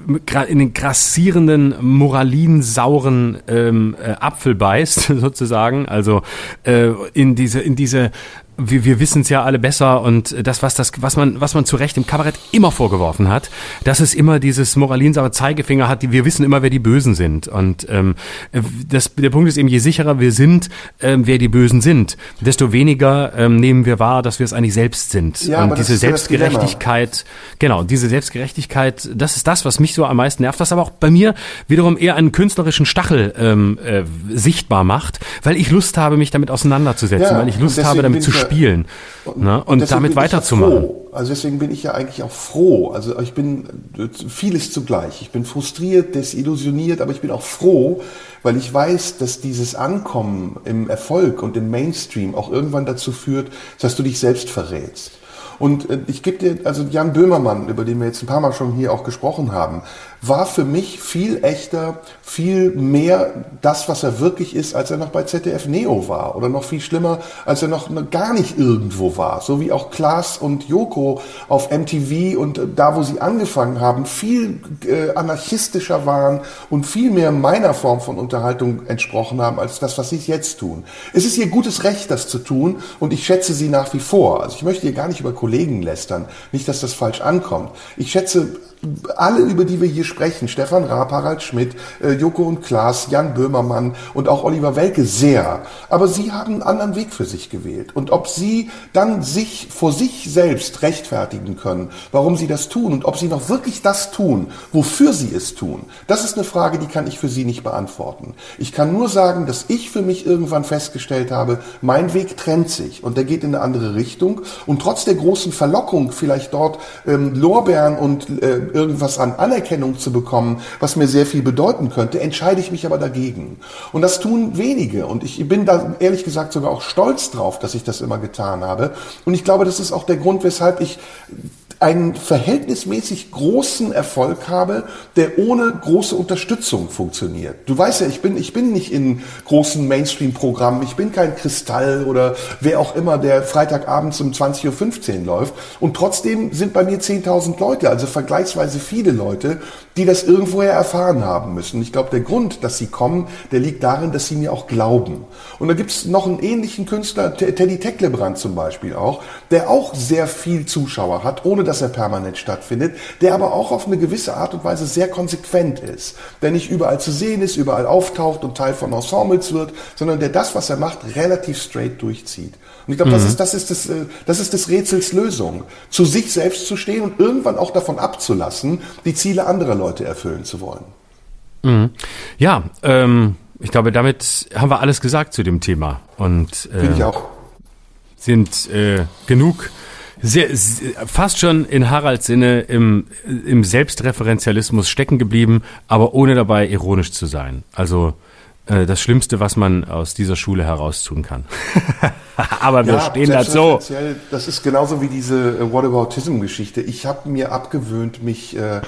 in den grassierenden moralinsauren ähm, äh, Apfel beißt <laughs> sozusagen, also äh, in diese in diese wir, wir wissen es ja alle besser und das, was das, was man, was man zu Recht im Kabarett immer vorgeworfen hat, dass es immer dieses moralinsame Zeigefinger hat, die wir wissen immer, wer die Bösen sind. Und ähm, das, der Punkt ist eben, je sicherer wir sind, ähm, wer die Bösen sind, desto weniger ähm, nehmen wir wahr, dass wir es eigentlich selbst sind. Ja, und diese Selbstgerechtigkeit, genau, diese Selbstgerechtigkeit, das ist das, was mich so am meisten nervt, was aber auch bei mir wiederum eher einen künstlerischen Stachel ähm, äh, sichtbar macht, weil ich Lust habe, mich damit auseinanderzusetzen, ja, weil ich Lust habe, damit zu spielen und, ne? und, und damit weiterzumachen. Also deswegen bin ich ja eigentlich auch froh. Also ich bin vieles zugleich. Ich bin frustriert, desillusioniert, aber ich bin auch froh, weil ich weiß, dass dieses Ankommen im Erfolg und im Mainstream auch irgendwann dazu führt, dass du dich selbst verrätst. Und äh, ich gebe dir, also Jan Böhmermann, über den wir jetzt ein paar Mal schon hier auch gesprochen haben, war für mich viel echter, viel mehr das, was er wirklich ist, als er noch bei ZDF Neo war. Oder noch viel schlimmer, als er noch gar nicht irgendwo war. So wie auch Klaas und Joko auf MTV und da, wo sie angefangen haben, viel äh, anarchistischer waren und viel mehr meiner Form von Unterhaltung entsprochen haben, als das, was sie jetzt tun. Es ist ihr gutes Recht, das zu tun und ich schätze sie nach wie vor. Also ich möchte hier gar nicht über Kollegen lästern. Nicht, dass das falsch ankommt. Ich schätze alle, über die wir hier sprechen, Stefan Raab, Harald Schmidt, äh, Joko und Klaas, Jan Böhmermann und auch Oliver Welke sehr. Aber sie haben einen anderen Weg für sich gewählt. Und ob sie dann sich vor sich selbst rechtfertigen können, warum sie das tun und ob sie noch wirklich das tun, wofür sie es tun, das ist eine Frage, die kann ich für sie nicht beantworten. Ich kann nur sagen, dass ich für mich irgendwann festgestellt habe, mein Weg trennt sich und der geht in eine andere Richtung. Und trotz der großen Verlockung, vielleicht dort ähm, Lorbeeren und äh, irgendwas an Anerkennung zu bekommen, was mir sehr viel bedeuten könnte, entscheide ich mich aber dagegen. Und das tun wenige. Und ich bin da ehrlich gesagt sogar auch stolz drauf, dass ich das immer getan habe. Und ich glaube, das ist auch der Grund, weshalb ich einen verhältnismäßig großen Erfolg habe, der ohne große Unterstützung funktioniert. Du weißt ja, ich bin, ich bin nicht in großen Mainstream-Programmen, ich bin kein Kristall oder wer auch immer, der Freitagabends um 20.15 Uhr läuft. Und trotzdem sind bei mir 10.000 Leute, also vergleichsweise viele Leute, die das irgendwoher erfahren haben müssen. Ich glaube, der Grund, dass sie kommen, der liegt darin, dass sie mir auch glauben. Und da gibt es noch einen ähnlichen Künstler, Teddy Tecklebrand zum Beispiel auch, der auch sehr viel Zuschauer hat, ohne dass er permanent stattfindet, der aber auch auf eine gewisse Art und Weise sehr konsequent ist, der nicht überall zu sehen ist, überall auftaucht und Teil von Ensembles wird, sondern der das, was er macht, relativ straight durchzieht. Und ich glaube, mhm. das, ist, das, ist das, äh, das ist des Rätsels Lösung, zu sich selbst zu stehen und irgendwann auch davon abzulassen, die Ziele anderer Leute erfüllen zu wollen. Mhm. Ja, ähm, ich glaube, damit haben wir alles gesagt zu dem Thema. Und äh, ich auch. sind äh, genug sehr, fast schon in Haralds Sinne im, im Selbstreferenzialismus stecken geblieben, aber ohne dabei ironisch zu sein. Also äh, das Schlimmste, was man aus dieser Schule heraus tun kann. <laughs> aber wir ja, stehen dazu. Das ist genauso wie diese äh, Whataboutism-Geschichte. Ich habe mir abgewöhnt, mich äh,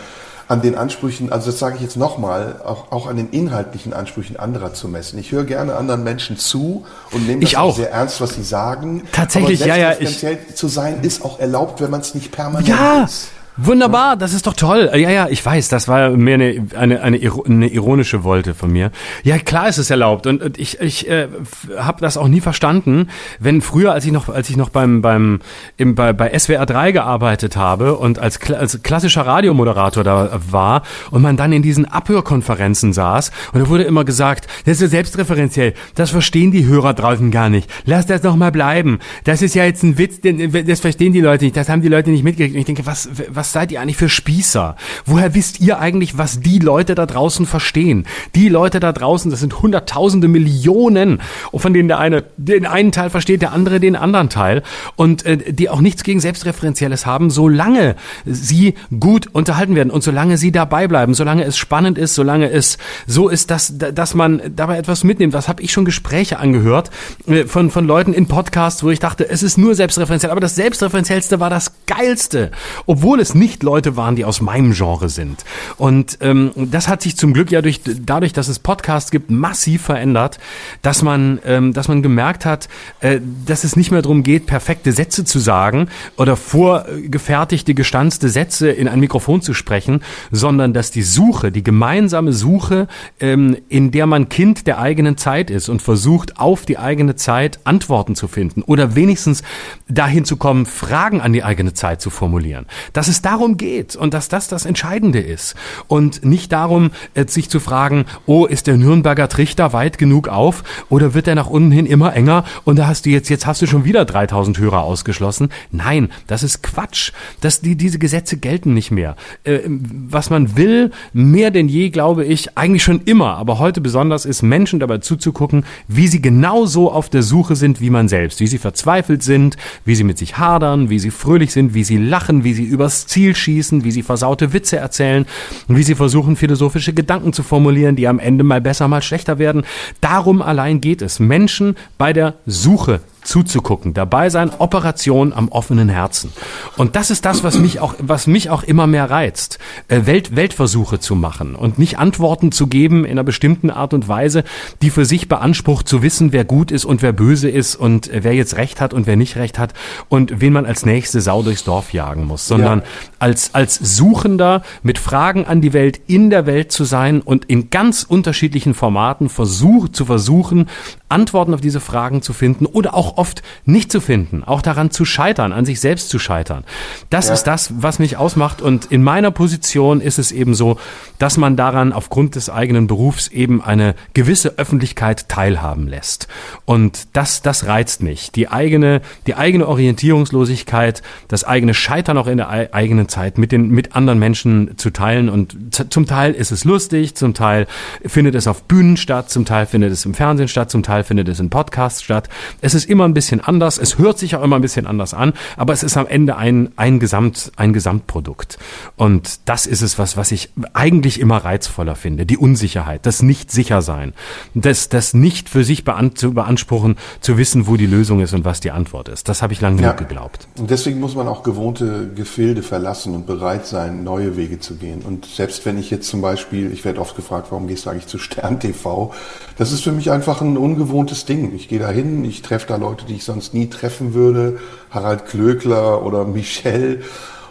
an den Ansprüchen, also das sage ich jetzt nochmal, auch, auch an den inhaltlichen Ansprüchen anderer zu messen. Ich höre gerne anderen Menschen zu und nehme das auch sehr ernst, was sie sagen. Tatsächlich, ja, ja. Ich, zu sein ist auch erlaubt, wenn man es nicht permanent ja. ist. Wunderbar, das ist doch toll. Ja, ja, ich weiß, das war mehr eine, eine, eine, eine ironische Wolte von mir. Ja, klar ist es erlaubt und, und ich, ich äh, habe das auch nie verstanden, wenn früher, als ich noch, als ich noch beim, beim im, bei, bei SWR 3 gearbeitet habe und als, als klassischer Radiomoderator da war und man dann in diesen Abhörkonferenzen saß und da wurde immer gesagt, das ist ja selbstreferenziell, das verstehen die Hörer draußen gar nicht. Lass das doch mal bleiben. Das ist ja jetzt ein Witz, das verstehen die Leute nicht, das haben die Leute nicht mitgekriegt. Und ich denke, was, was seid ihr eigentlich für Spießer? Woher wisst ihr eigentlich, was die Leute da draußen verstehen? Die Leute da draußen, das sind Hunderttausende, Millionen, von denen der eine den einen Teil versteht, der andere den anderen Teil und äh, die auch nichts gegen Selbstreferenzielles haben, solange sie gut unterhalten werden und solange sie dabei bleiben, solange es spannend ist, solange es so ist, dass, dass man dabei etwas mitnimmt. Was habe ich schon Gespräche angehört äh, von, von Leuten in Podcasts, wo ich dachte, es ist nur selbstreferenziell, aber das Selbstreferenziellste war das Geilste, obwohl es nicht Leute waren, die aus meinem Genre sind. Und ähm, das hat sich zum Glück ja durch, dadurch, dass es Podcasts gibt, massiv verändert, dass man, ähm, dass man gemerkt hat, äh, dass es nicht mehr darum geht, perfekte Sätze zu sagen oder vorgefertigte, gestanzte Sätze in ein Mikrofon zu sprechen, sondern dass die Suche, die gemeinsame Suche, ähm, in der man Kind der eigenen Zeit ist und versucht, auf die eigene Zeit Antworten zu finden oder wenigstens dahin zu kommen, Fragen an die eigene Zeit zu formulieren. Das ist darum geht und dass das das Entscheidende ist und nicht darum, äh, sich zu fragen, oh, ist der Nürnberger Trichter weit genug auf oder wird er nach unten hin immer enger und da hast du jetzt, jetzt hast du schon wieder 3000 Hörer ausgeschlossen. Nein, das ist Quatsch. Das, die, diese Gesetze gelten nicht mehr. Äh, was man will, mehr denn je, glaube ich, eigentlich schon immer, aber heute besonders ist, Menschen dabei zuzugucken, wie sie genauso auf der Suche sind wie man selbst, wie sie verzweifelt sind, wie sie mit sich hadern, wie sie fröhlich sind, wie sie lachen, wie sie übers Ziel schießen, wie sie versaute Witze erzählen wie sie versuchen, philosophische Gedanken zu formulieren, die am Ende mal besser, mal schlechter werden. Darum allein geht es. Menschen bei der Suche zuzugucken, dabei sein, Operation am offenen Herzen. Und das ist das, was mich auch, was mich auch immer mehr reizt, äh, Welt, Weltversuche zu machen und nicht Antworten zu geben in einer bestimmten Art und Weise, die für sich beansprucht zu wissen, wer gut ist und wer böse ist und äh, wer jetzt Recht hat und wer nicht Recht hat und wen man als nächste Sau durchs Dorf jagen muss, sondern ja. als, als Suchender mit Fragen an die Welt in der Welt zu sein und in ganz unterschiedlichen Formaten versuch, zu versuchen, Antworten auf diese Fragen zu finden oder auch oft nicht zu finden, auch daran zu scheitern, an sich selbst zu scheitern. Das ja. ist das, was mich ausmacht und in meiner Position ist es eben so, dass man daran aufgrund des eigenen Berufs eben eine gewisse Öffentlichkeit teilhaben lässt. Und das, das reizt mich. Die eigene, die eigene Orientierungslosigkeit, das eigene Scheitern auch in der eigenen Zeit mit den, mit anderen Menschen zu teilen und zum Teil ist es lustig, zum Teil findet es auf Bühnen statt, zum Teil findet es im Fernsehen statt, zum Teil Teil findet es in Podcasts statt. Es ist immer ein bisschen anders, es hört sich auch immer ein bisschen anders an, aber es ist am Ende ein, ein, Gesamt, ein Gesamtprodukt. Und das ist es, was, was ich eigentlich immer reizvoller finde. Die Unsicherheit, das Nicht-Sicher-Sein, das, das nicht für sich bean zu beanspruchen, zu wissen, wo die Lösung ist und was die Antwort ist. Das habe ich lange ja. genug geglaubt. Und deswegen muss man auch gewohnte Gefilde verlassen und bereit sein, neue Wege zu gehen. Und selbst wenn ich jetzt zum Beispiel, ich werde oft gefragt, warum gehst du eigentlich zu Stern TV? Das ist für mich einfach ein ungewohntes Ding. Ich gehe da hin, ich treffe da Leute, die ich sonst nie treffen würde. Harald Klöckler oder <laughs> Michelle.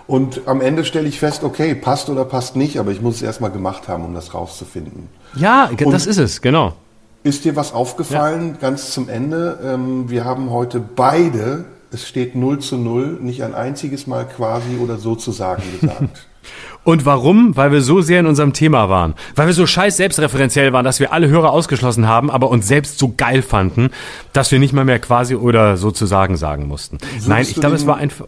Und am Ende stelle ich fest, okay, passt oder passt nicht, aber ich muss es erstmal gemacht haben, um das rauszufinden. Ja, und das ist es, genau. Ist dir was aufgefallen, ja. ganz zum Ende? Ähm, wir haben heute beide, es steht 0 zu 0, nicht ein einziges Mal quasi oder sozusagen gesagt. <laughs> Und warum? Weil wir so sehr in unserem Thema waren. Weil wir so scheiß selbstreferenziell waren, dass wir alle Hörer ausgeschlossen haben, aber uns selbst so geil fanden, dass wir nicht mal mehr quasi oder sozusagen sagen mussten. Würdest Nein, ich glaube, es war einfach.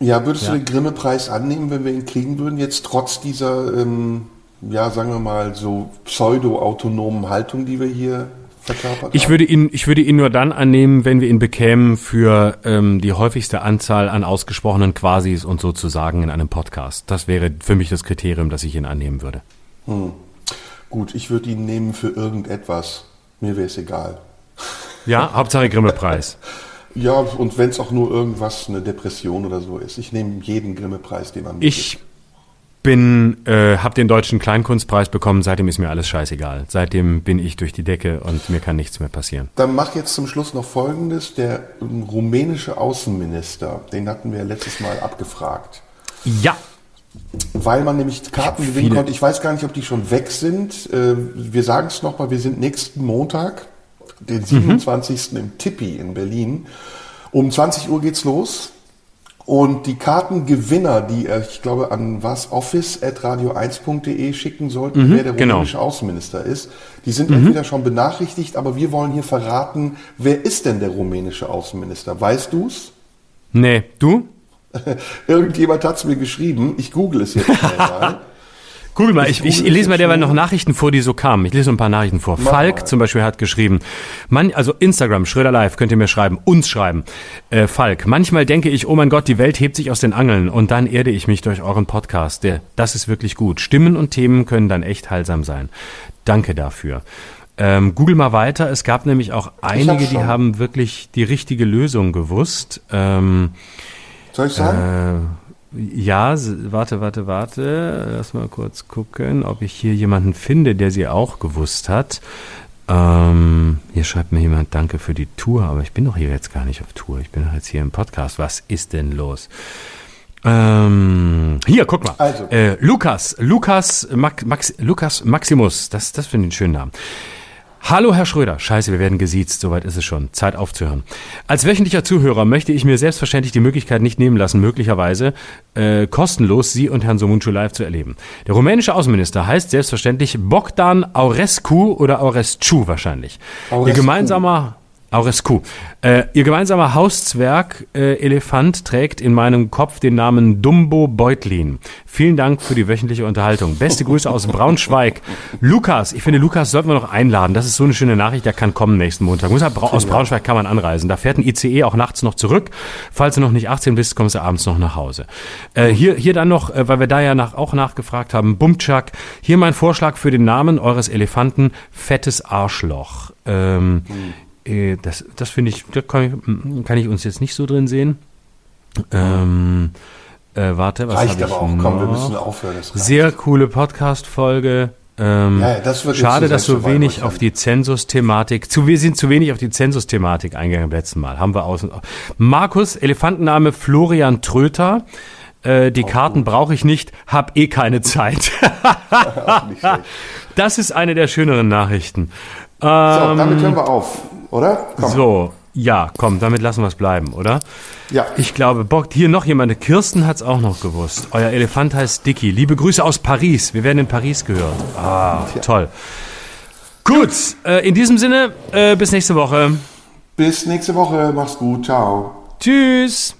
Ja, würdest ja. du den Grimme-Preis annehmen, wenn wir ihn kriegen würden, jetzt trotz dieser, ähm, ja, sagen wir mal, so pseudo-autonomen Haltung, die wir hier verkörpert ich Würde ihn, ich würde ihn nur dann annehmen, wenn wir ihn bekämen für ähm, die häufigste Anzahl an ausgesprochenen Quasis und sozusagen in einem Podcast. Das wäre für mich das Kriterium, das ich ihn annehmen würde. Hm. Gut, ich würde ihn nehmen für irgendetwas. Mir wäre es egal. Ja, Hauptsache Grimme-Preis. Ja, und wenn es auch nur irgendwas, eine Depression oder so ist. Ich nehme jeden Grimme-Preis, den man mir Ich gibt. Bin, äh, habe den deutschen Kleinkunstpreis bekommen. Seitdem ist mir alles scheißegal. Seitdem bin ich durch die Decke und mir kann nichts mehr passieren. Dann mach jetzt zum Schluss noch Folgendes: Der ähm, rumänische Außenminister, den hatten wir ja letztes Mal abgefragt. Ja. Weil man nämlich Karten gewinnen konnte. Ich weiß gar nicht, ob die schon weg sind. Äh, wir sagen es nochmal, wir sind nächsten Montag den 27. Mhm. im Tippi in Berlin. Um 20 Uhr geht's los. Und die Kartengewinner, die äh, ich glaube an was office.radio1.de schicken sollten, mhm, wer der genau. rumänische Außenminister ist, die sind mhm. entweder schon benachrichtigt, aber wir wollen hier verraten, wer ist denn der rumänische Außenminister? Weißt du's? Nee, du? <laughs> Irgendjemand hat's mir geschrieben. Ich google es jetzt <laughs> mal. Google mal, ich, ich, ich lese mal derweil noch Nachrichten vor, die so kamen. Ich lese ein paar Nachrichten vor. Mach Falk mal. zum Beispiel hat geschrieben, man, also Instagram, Schröder Live, könnt ihr mir schreiben, uns schreiben. Äh, Falk, manchmal denke ich, oh mein Gott, die Welt hebt sich aus den Angeln und dann erde ich mich durch euren Podcast. Der, das ist wirklich gut. Stimmen und Themen können dann echt heilsam sein. Danke dafür. Ähm, Google mal weiter. Es gab nämlich auch einige, die haben wirklich die richtige Lösung gewusst. Ähm, Soll ich sagen? Äh, ja, warte, warte, warte. Lass mal kurz gucken, ob ich hier jemanden finde, der sie auch gewusst hat. Ähm, hier schreibt mir jemand, danke für die Tour, aber ich bin doch hier jetzt gar nicht auf Tour. Ich bin doch jetzt hier im Podcast. Was ist denn los? Ähm, hier, guck mal. Also. Äh, Lukas, Lukas, Max, Lukas Maximus, das, das finde ich einen schönen Namen. Hallo Herr Schröder. Scheiße, wir werden gesiezt. Soweit ist es schon. Zeit aufzuhören. Als wöchentlicher Zuhörer möchte ich mir selbstverständlich die Möglichkeit nicht nehmen lassen, möglicherweise äh, kostenlos Sie und Herrn Somuncu live zu erleben. Der rumänische Außenminister heißt selbstverständlich Bogdan Aurescu oder Aurescu wahrscheinlich. Aurescu. Ihr gemeinsamer Aurescu. Äh, ihr gemeinsamer Hauszwerg äh, Elefant trägt in meinem Kopf den Namen Dumbo Beutlin. Vielen Dank für die wöchentliche Unterhaltung. Beste Grüße aus Braunschweig. Lukas, ich finde, Lukas sollten wir noch einladen. Das ist so eine schöne Nachricht, der kann kommen nächsten Montag. Muss halt, aus Braunschweig kann man anreisen. Da fährt ein ICE auch nachts noch zurück. Falls du noch nicht 18 bist, kommst du abends noch nach Hause. Äh, hier, hier dann noch, äh, weil wir da ja nach, auch nachgefragt haben, Bumtschak. Hier mein Vorschlag für den Namen eures Elefanten, fettes Arschloch. Ähm, mhm. Äh, das, das finde ich, da kann ich, kann ich uns jetzt nicht so drin sehen. Ähm, äh, warte, was Reicht aber auch, noch? komm, wir müssen aufhören. Sehr coole Podcast-Folge. Ähm, ja, das schade, dass so wenig auf die Zensus-Thematik, zu, wir sind zu wenig auf die Zensus-Thematik eingegangen beim letzten Mal. Haben wir außen. Markus, Elefantenname Florian Tröter. Äh, die auch Karten brauche ich nicht, hab eh keine Zeit. <laughs> <laughs> das ist eine der schöneren Nachrichten. Ähm, so, damit hören wir auf oder? Komm. So, ja, komm, damit lassen wir es bleiben, oder? Ja. Ich glaube, Bock, hier noch jemand, Kirsten hat es auch noch gewusst. Euer Elefant heißt Dicky. Liebe Grüße aus Paris. Wir werden in Paris gehört. Ah, ja. toll. Gut, äh, in diesem Sinne, äh, bis nächste Woche. Bis nächste Woche. Mach's gut. Ciao. Tschüss.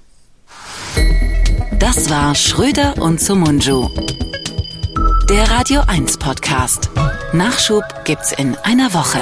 Das war Schröder und Sumunju. Der Radio 1 Podcast. Nachschub gibt's in einer Woche.